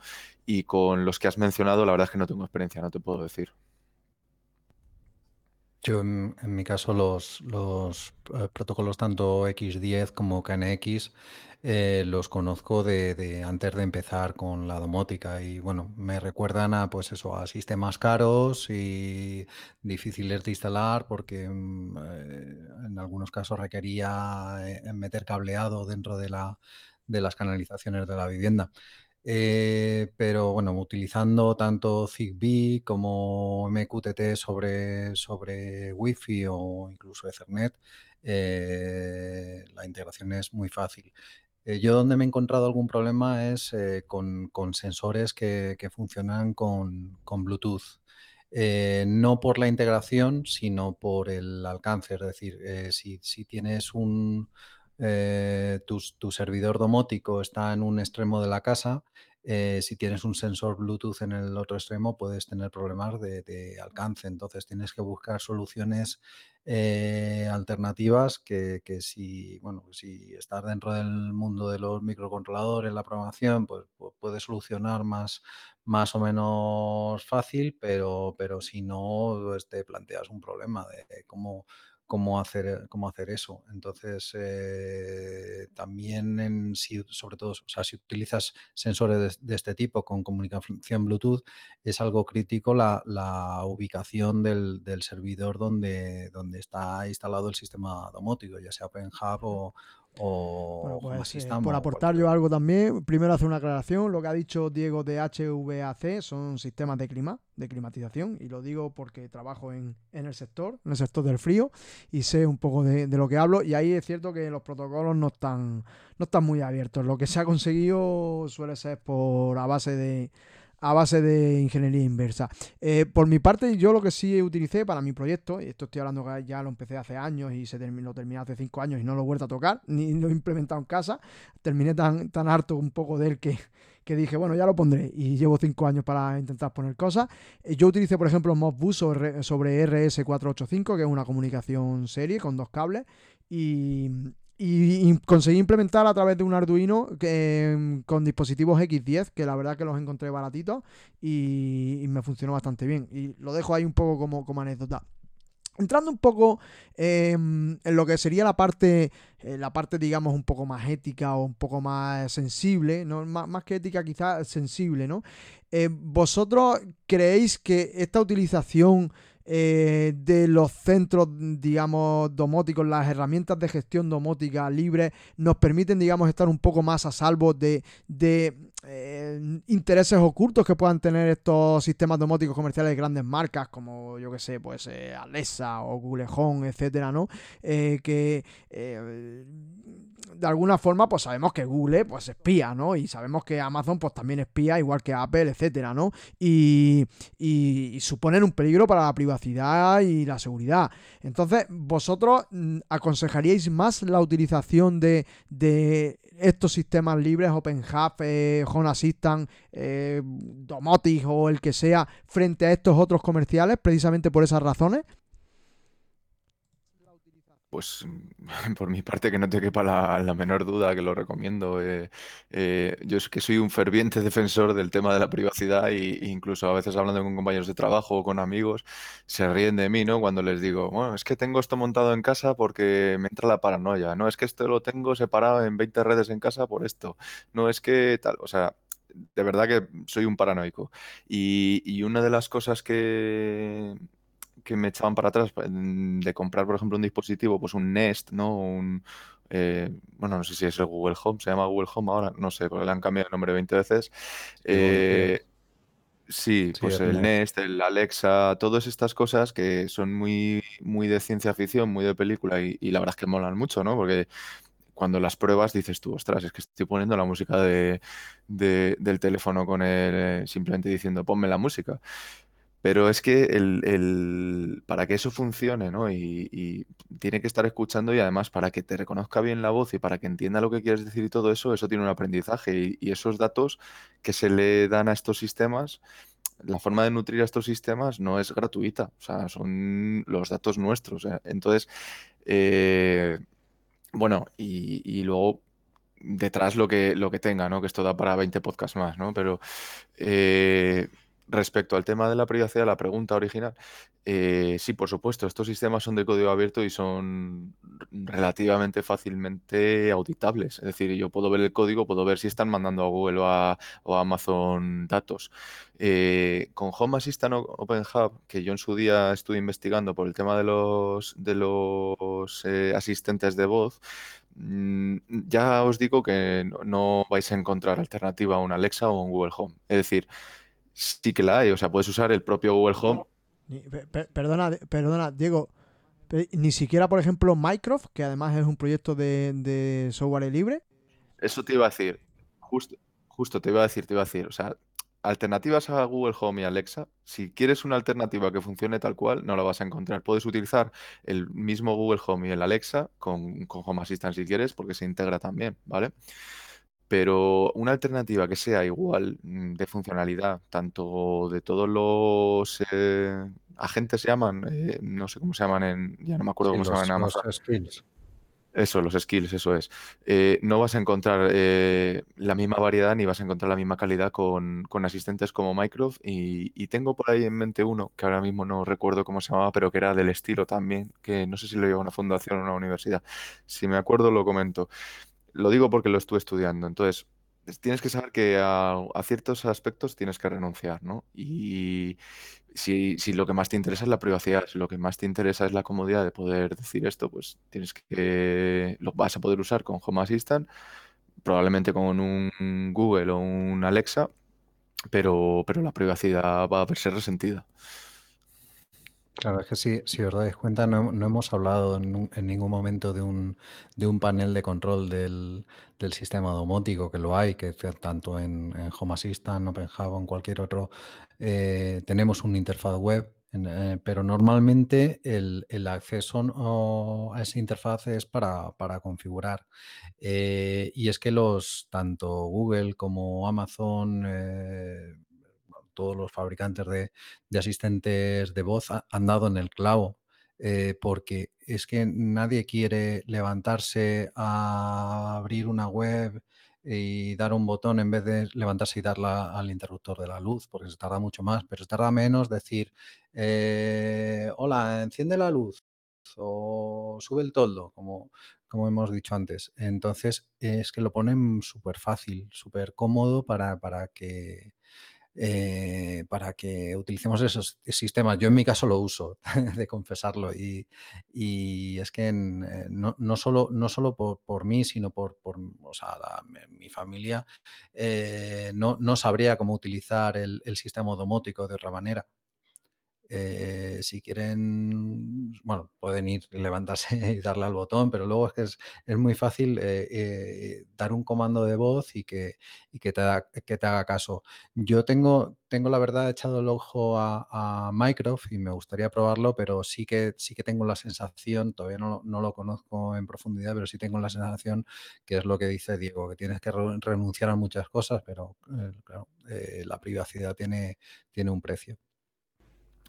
y con los que has mencionado, la verdad es que no tengo experiencia, no te puedo decir. Yo en, mi caso los, los protocolos tanto X10 como KNX eh, los conozco de, antes de empezar con la domótica y bueno, me recuerdan a pues eso, a sistemas caros y difíciles de instalar porque mm, eh, en algunos casos requería eh, meter cableado dentro de la, de las canalizaciones de la vivienda. Pero bueno, utilizando tanto Zigbee como MQTT sobre, sobre Wi-Fi o incluso Ethernet, la integración es muy fácil. Eh, yo donde me he encontrado algún problema es eh, con, sensores que, funcionan con, Bluetooth. Eh, no por la integración, sino por el alcance. Es decir, si, tienes un, tu, servidor domótico está en un extremo de la casa, si tienes un sensor Bluetooth en el otro extremo, puedes tener problemas de, alcance. Entonces tienes que buscar soluciones eh, alternativas que, si, bueno, si estás dentro del mundo de los microcontroladores, la programación, pues, puede solucionar más, más o menos fácil, pero, pero si no, pues, te planteas un problema de cómo, cómo hacer, cómo hacer eso. Entonces, eh, también, en, si, sobre todo, o sea, si utilizas sensores de, este tipo con comunicación Bluetooth, es algo crítico la, ubicación del, servidor donde, donde está instalado el sistema domótico, ya sea OpenHub o, o pues, eh, por aportar yo algo también, primero hacer una aclaración. Lo que ha dicho Diego de HVAC son sistemas de clima, de climatización, y lo digo porque trabajo en, el sector, en el sector del frío, y sé un poco de, lo que hablo. Y ahí es cierto que los protocolos no están, no están muy abiertos. Lo que se ha conseguido suele ser por a base de a base de ingeniería inversa. Eh, por mi parte, yo lo que sí utilicé para mi proyecto, y esto estoy hablando que ya lo empecé hace años y se terminó, lo terminé hace cinco años y no lo he vuelto a tocar, ni lo he implementado en casa, terminé tan, tan harto un poco de él que, que dije, bueno, ya lo pondré y llevo cinco años para intentar poner cosas. Eh, yo utilicé, por ejemplo, Modbus sobre, sobre RS485, que es una comunicación serie con dos cables, y, y, conseguí implementar a través de un Arduino em, con dispositivos X10, que la verdad que los encontré baratitos y, me funcionó bastante bien. Y lo dejo ahí un poco como, como anécdota. Entrando un poco em, en lo que sería la parte, eh, la parte, digamos, un poco más ética o un poco más sensible, ¿no? más, que ética, quizás sensible, ¿no? Eh, ¿Vosotros creéis que esta utilización eh, de los centros, digamos, domóticos, las herramientas de gestión domótica libre nos permiten, digamos, estar un poco más a salvo de, eh, intereses ocultos que puedan tener estos sistemas domóticos comerciales de grandes marcas como yo que sé, pues Alexa o Google Home, etcétera, ¿no? que de alguna forma, pues sabemos que Google, pues espía, ¿no? Y sabemos que Amazon, pues también espía, igual que Apple, etcétera, ¿no? Y, suponen un peligro para la privacidad y la seguridad. Entonces, ¿vosotros mm, aconsejaríais más la utilización de, estos sistemas libres, OpenHub, eh, Home Assistant, eh, Domotic o el que sea, frente a estos otros comerciales, precisamente por esas razones? Pues por mi parte que no te quepa la, menor duda que lo recomiendo. Eh, eh, yo es que soy un ferviente defensor del tema de la privacidad e incluso a veces hablando con compañeros de trabajo o con amigos se ríen de mí, ¿no? Cuando les digo, bueno, es que tengo esto montado en casa porque me entra la paranoia, no es que esto lo tengo separado en 20 redes en casa por esto, no es que tal, o sea, de verdad que soy un paranoico. y una de las cosas que, que me echaban para atrás pues, de comprar, por ejemplo, un dispositivo, pues un Nest, ¿no? Un, eh, bueno, no sé si es el Google Home, se llama Google Home ahora, no sé, porque le han cambiado el nombre 20 veces. Eh, sí, pues el Nest, el Alexa, todas estas cosas que son muy, muy de ciencia ficción, muy de película y, la verdad es que molan mucho, ¿no? Porque cuando las pruebas dices tú, ostras, es que estoy poniendo la música de, del teléfono con él, simplemente diciendo, ponme la música. Pero es que el, para que eso funcione, ¿no? Y, tiene que estar escuchando y además para que te reconozca bien la voz y para que entienda lo que quieres decir y todo eso, eso tiene un aprendizaje. Y, esos datos que se le dan a estos sistemas, la forma de nutrir a estos sistemas no es gratuita. O sea, son los datos nuestros. ¿eh? Entonces, eh, bueno, y, luego detrás lo que, lo que tenga, ¿no? Que esto da para 20 podcasts más, ¿no? Pero eh, Respecto al tema de la privacidad, la pregunta original, eh, sí, por supuesto, estos sistemas son de código abierto y son relativamente fácilmente auditables. Es decir, yo puedo ver el código, puedo ver si están mandando a Google o a, Amazon datos. Eh, con Home Assistant o OpenHub, que yo en su día estuve investigando por el tema de los, de los eh, asistentes de voz, mm, ya os digo que no, no vais a encontrar alternativa a un Alexa o un Google Home. Es decir, sí que la hay. O sea, puedes usar el propio Google Home. perdona, perdona, Diego. Ni siquiera, por ejemplo, Minecraft, que además es un proyecto de, software libre. Eso te iba a decir. Justo, justo te iba a decir, te iba a decir. O sea, alternativas a Google Home y Alexa, si quieres una alternativa que funcione tal cual, no la vas a encontrar. Puedes utilizar el mismo Google Home y el Alexa con, con Home Assistant si quieres, porque se integra también, ¿vale? Pero una alternativa que sea igual mm, de funcionalidad, tanto de todos los eh, agentes se llaman, eh, no sé cómo se llaman en, ya no me acuerdo cómo se llaman en Amazon. Los skills. Eso, los skills, eso es. Eh, no vas a encontrar la misma variedad ni vas a encontrar la misma calidad con, asistentes como Microsoft. Y, y, tengo por ahí en mente uno, que ahora mismo no recuerdo cómo se llamaba, pero que era del estilo también, que no sé si lo lleva una fundación o una universidad. Si me acuerdo, lo comento. Lo digo porque lo estuve estudiando. Entonces, tienes que saber que a, ciertos aspectos tienes que renunciar, ¿no? Y si, lo que más te interesa es la privacidad, si lo que más te interesa es la comodidad de poder decir esto, pues tienes que lo vas a poder usar con Home Assistant, probablemente con un Google o un Alexa, pero, pero la privacidad va a verse resentida. Claro, es que si, si os dais cuenta, no, hemos hablado en, ningún momento de un, panel de control del, sistema domótico, que lo hay, que tanto en, Home Assistant, OpenHub o en cualquier otro, eh, tenemos una interfaz web, eh, pero normalmente el, acceso a esa interfaz es para, configurar. Eh, y es que los, tanto Google como Amazon, todos los fabricantes de, asistentes de voz han dado en el clavo, eh, porque es que nadie quiere levantarse a abrir una web y dar un botón en vez de levantarse y darla al interruptor de la luz, porque se tarda mucho más, pero se tarda menos decir, eh, hola, enciende la luz o sube el toldo, como, hemos dicho antes. Entonces, es que lo ponen súper fácil, súper cómodo para, para que eh, para que utilicemos esos sistemas. Yo en mi caso lo uso, de confesarlo, y, es que eh, no, no, solo, no solo por, mí, sino por, mi familia, eh, no, no, sabría cómo utilizar el, el sistema domótico de otra manera. Eh, si quieren, bueno, pueden ir, levantarse y darle al botón, pero luego es que es, muy fácil eh, eh, dar un comando de voz y que, que, te, que te haga caso. Yo tengo, tengo la verdad echado el ojo a, a, Mycroft y me gustaría probarlo, pero sí que, sí que tengo la sensación, todavía no, lo conozco en profundidad, pero sí tengo la sensación que es lo que dice Diego, que tienes que renunciar a muchas cosas, pero claro, la privacidad tiene, tiene un precio.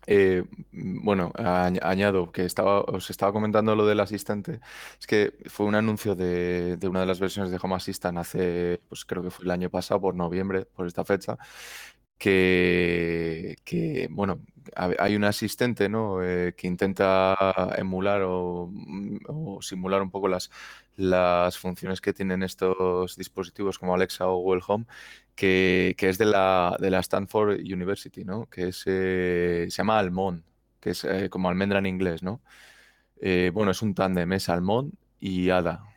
Eh, bueno, añado que estaba, os estaba comentando lo del asistente. Es que fue un anuncio de, una de las versiones de Home Assistant hace, pues creo que fue el año pasado, por noviembre, por esta fecha, que, que bueno, hay un asistente ¿no? Eh, que intenta emular o, mm, o, simular un poco las, las funciones que tienen estos dispositivos como Alexa o Google Home que, es de la, de la Stanford University, ¿no? Que es, eh, se llama Almond, que es eh, como almendra en inglés, ¿no? Bueno, es un tándem, es Almond y Ada.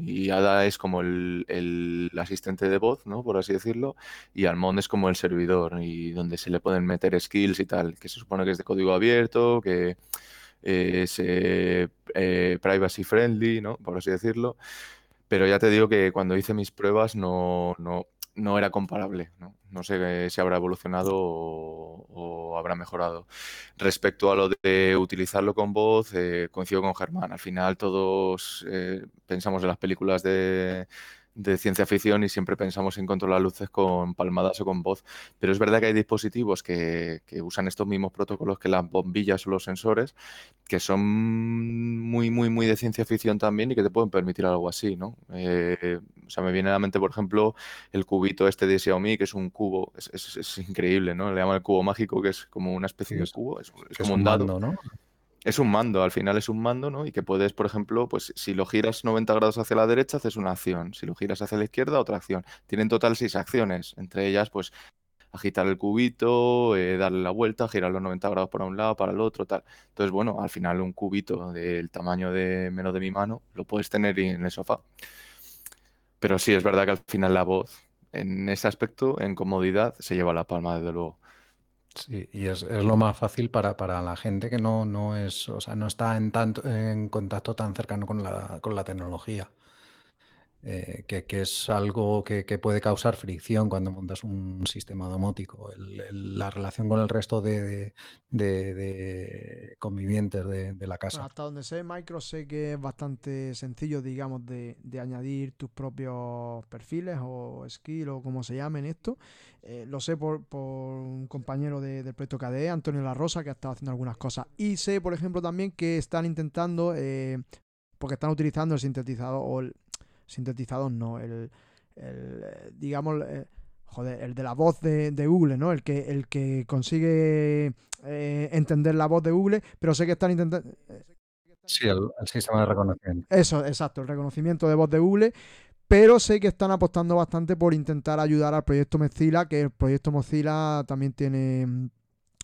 Y Ada es como el, asistente de voz, ¿no? Por así decirlo. Y Almond es como el servidor y donde se le pueden meter skills y tal, que se supone que es de código abierto, que es privacy friendly, ¿no? Por así decirlo. Pero ya te digo que cuando hice mis pruebas no, no, no era comparable. ¿no? no sé si habrá evolucionado o, habrá mejorado. Respecto a lo de utilizarlo con voz, eh, coincido con Germán. Al final todos eh, pensamos en las películas de, de ciencia ficción y siempre pensamos en controlar luces con palmadas o con voz. Pero es verdad que hay dispositivos que, usan estos mismos protocolos que las bombillas o los sensores, que son muy, muy, muy de ciencia ficción también y que te pueden permitir algo así, ¿no? Eh, o sea, me viene a la mente, por ejemplo, el cubito este de Xiaomi, que es un cubo, es, increíble, ¿no? Le llaman el cubo mágico, que es como una especie de cubo, es, como un dado. ¿no? Es un mando, al final es un mando, ¿no? Y que puedes, por ejemplo, pues si lo giras 90 grados hacia la derecha, haces una acción. Si lo giras hacia la izquierda, otra acción. Tienen total seis acciones. Entre ellas, pues agitar el cubito, eh, darle la vuelta, girarlo 90 grados para un lado, para el otro, tal. Entonces, bueno, al final un cubito del tamaño de menos de mi mano lo puedes tener en el sofá. Pero sí, es verdad que al final la voz, en ese aspecto, en comodidad, se lleva la palma, desde luego. Sí, y es, lo más fácil para, para la gente que no, no es, o sea, no está en tanto en contacto tan cercano con la, con la tecnología. Eh, que, es algo que, puede causar fricción cuando montas un sistema domótico. la relación con el resto de, convivientes de, la casa. hasta donde sé, Micro sé que es bastante sencillo, digamos, de, añadir tus propios perfiles o skill o como se llamen esto. Eh, lo sé por, un compañero del proyecto KDE, Antonio La Rosa, que ha estado haciendo algunas cosas. Y sé, por ejemplo, también que están intentando, eh, porque están utilizando el sintetizador o el, sintetizador no, el, el digamos, eh, joder, el de la voz de, Google, ¿no? El que, el que consigue eh, entender la voz de Google, pero sé que están intentando... Eh, sí, el, sistema de reconocimiento. Eso, exacto, el reconocimiento de voz de Google, pero sé que están apostando bastante por intentar ayudar al proyecto Mozilla, que el proyecto Mozilla también tiene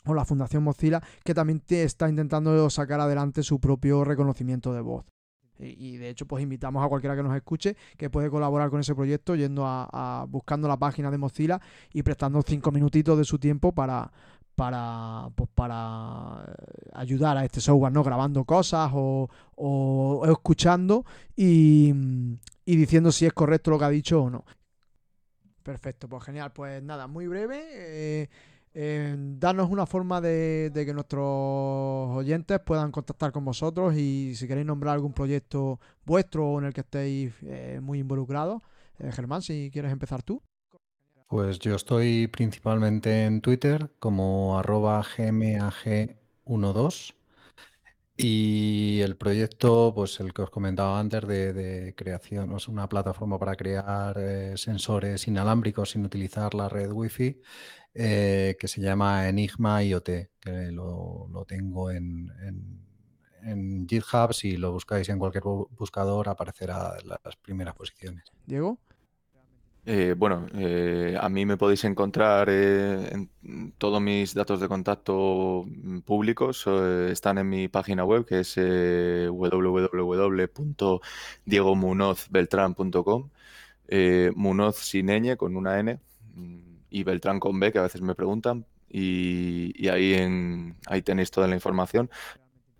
o la Fundación Mozilla, que también está intentando sacar adelante su propio reconocimiento de voz. Y, de hecho, pues invitamos a cualquiera que nos escuche que puede colaborar con ese proyecto yendo a, buscando la página de Mozilla y prestando cinco minutitos de su tiempo para, para, pues para eh, ayudar a este software, ¿no? Grabando cosas o, o, escuchando y, y, diciendo si es correcto lo que ha dicho o no. Perfecto, pues genial. Pues nada, muy breve. Eh, eh, darnos una forma de, que nuestros oyentes puedan contactar con vosotros y si queréis nombrar algún proyecto vuestro en el que estéis eh, muy involucrados. Eh, Germán, si quieres empezar tú. Pues yo estoy principalmente en Twitter como arroba gmag12 y el proyecto, pues el que os comentaba antes de, creación, es una plataforma para crear sensores inalámbricos sin utilizar la red Wi-Fi eh, que se llama Enigma IoT, que lo, tengo en, en, GitHub. Si lo buscáis en cualquier buscador, aparecerá en las primeras posiciones. Diego. Eh, bueno, eh, a mí me podéis encontrar eh, en todos mis datos de contacto mm, públicos, están en mi página web que es www.diegomunozbeltran.com. Munoz sin ñ, con una N, mm, y Beltrán con B, que a veces me preguntan, y, ahí, en, ahí tenéis toda la información.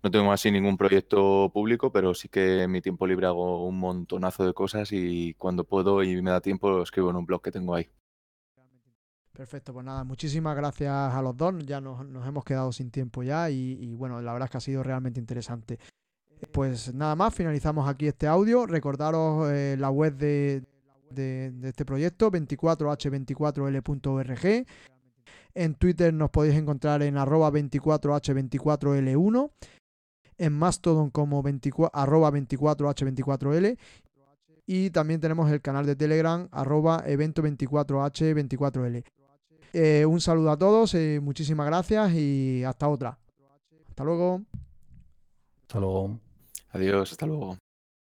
No tengo así ningún proyecto público, pero sí que en mi tiempo libre hago un montonazo de cosas y cuando puedo y me da tiempo escribo en un blog que tengo ahí. Perfecto, pues nada, muchísimas gracias a los dos. Ya nos, hemos quedado sin tiempo ya y, bueno, la verdad es que ha sido realmente interesante. Pues nada más, finalizamos aquí este audio. Recordaros eh, la web de, este proyecto, 24h24l.org. En Twitter nos podéis encontrar en arroba 24h24l1 en Mastodon como 24, arroba 24h24l y también tenemos el canal de Telegram arroba evento 24h24l. Eh, un saludo a todos, eh, muchísimas gracias y hasta otra. Hasta luego. Hasta luego. Adiós, hasta luego.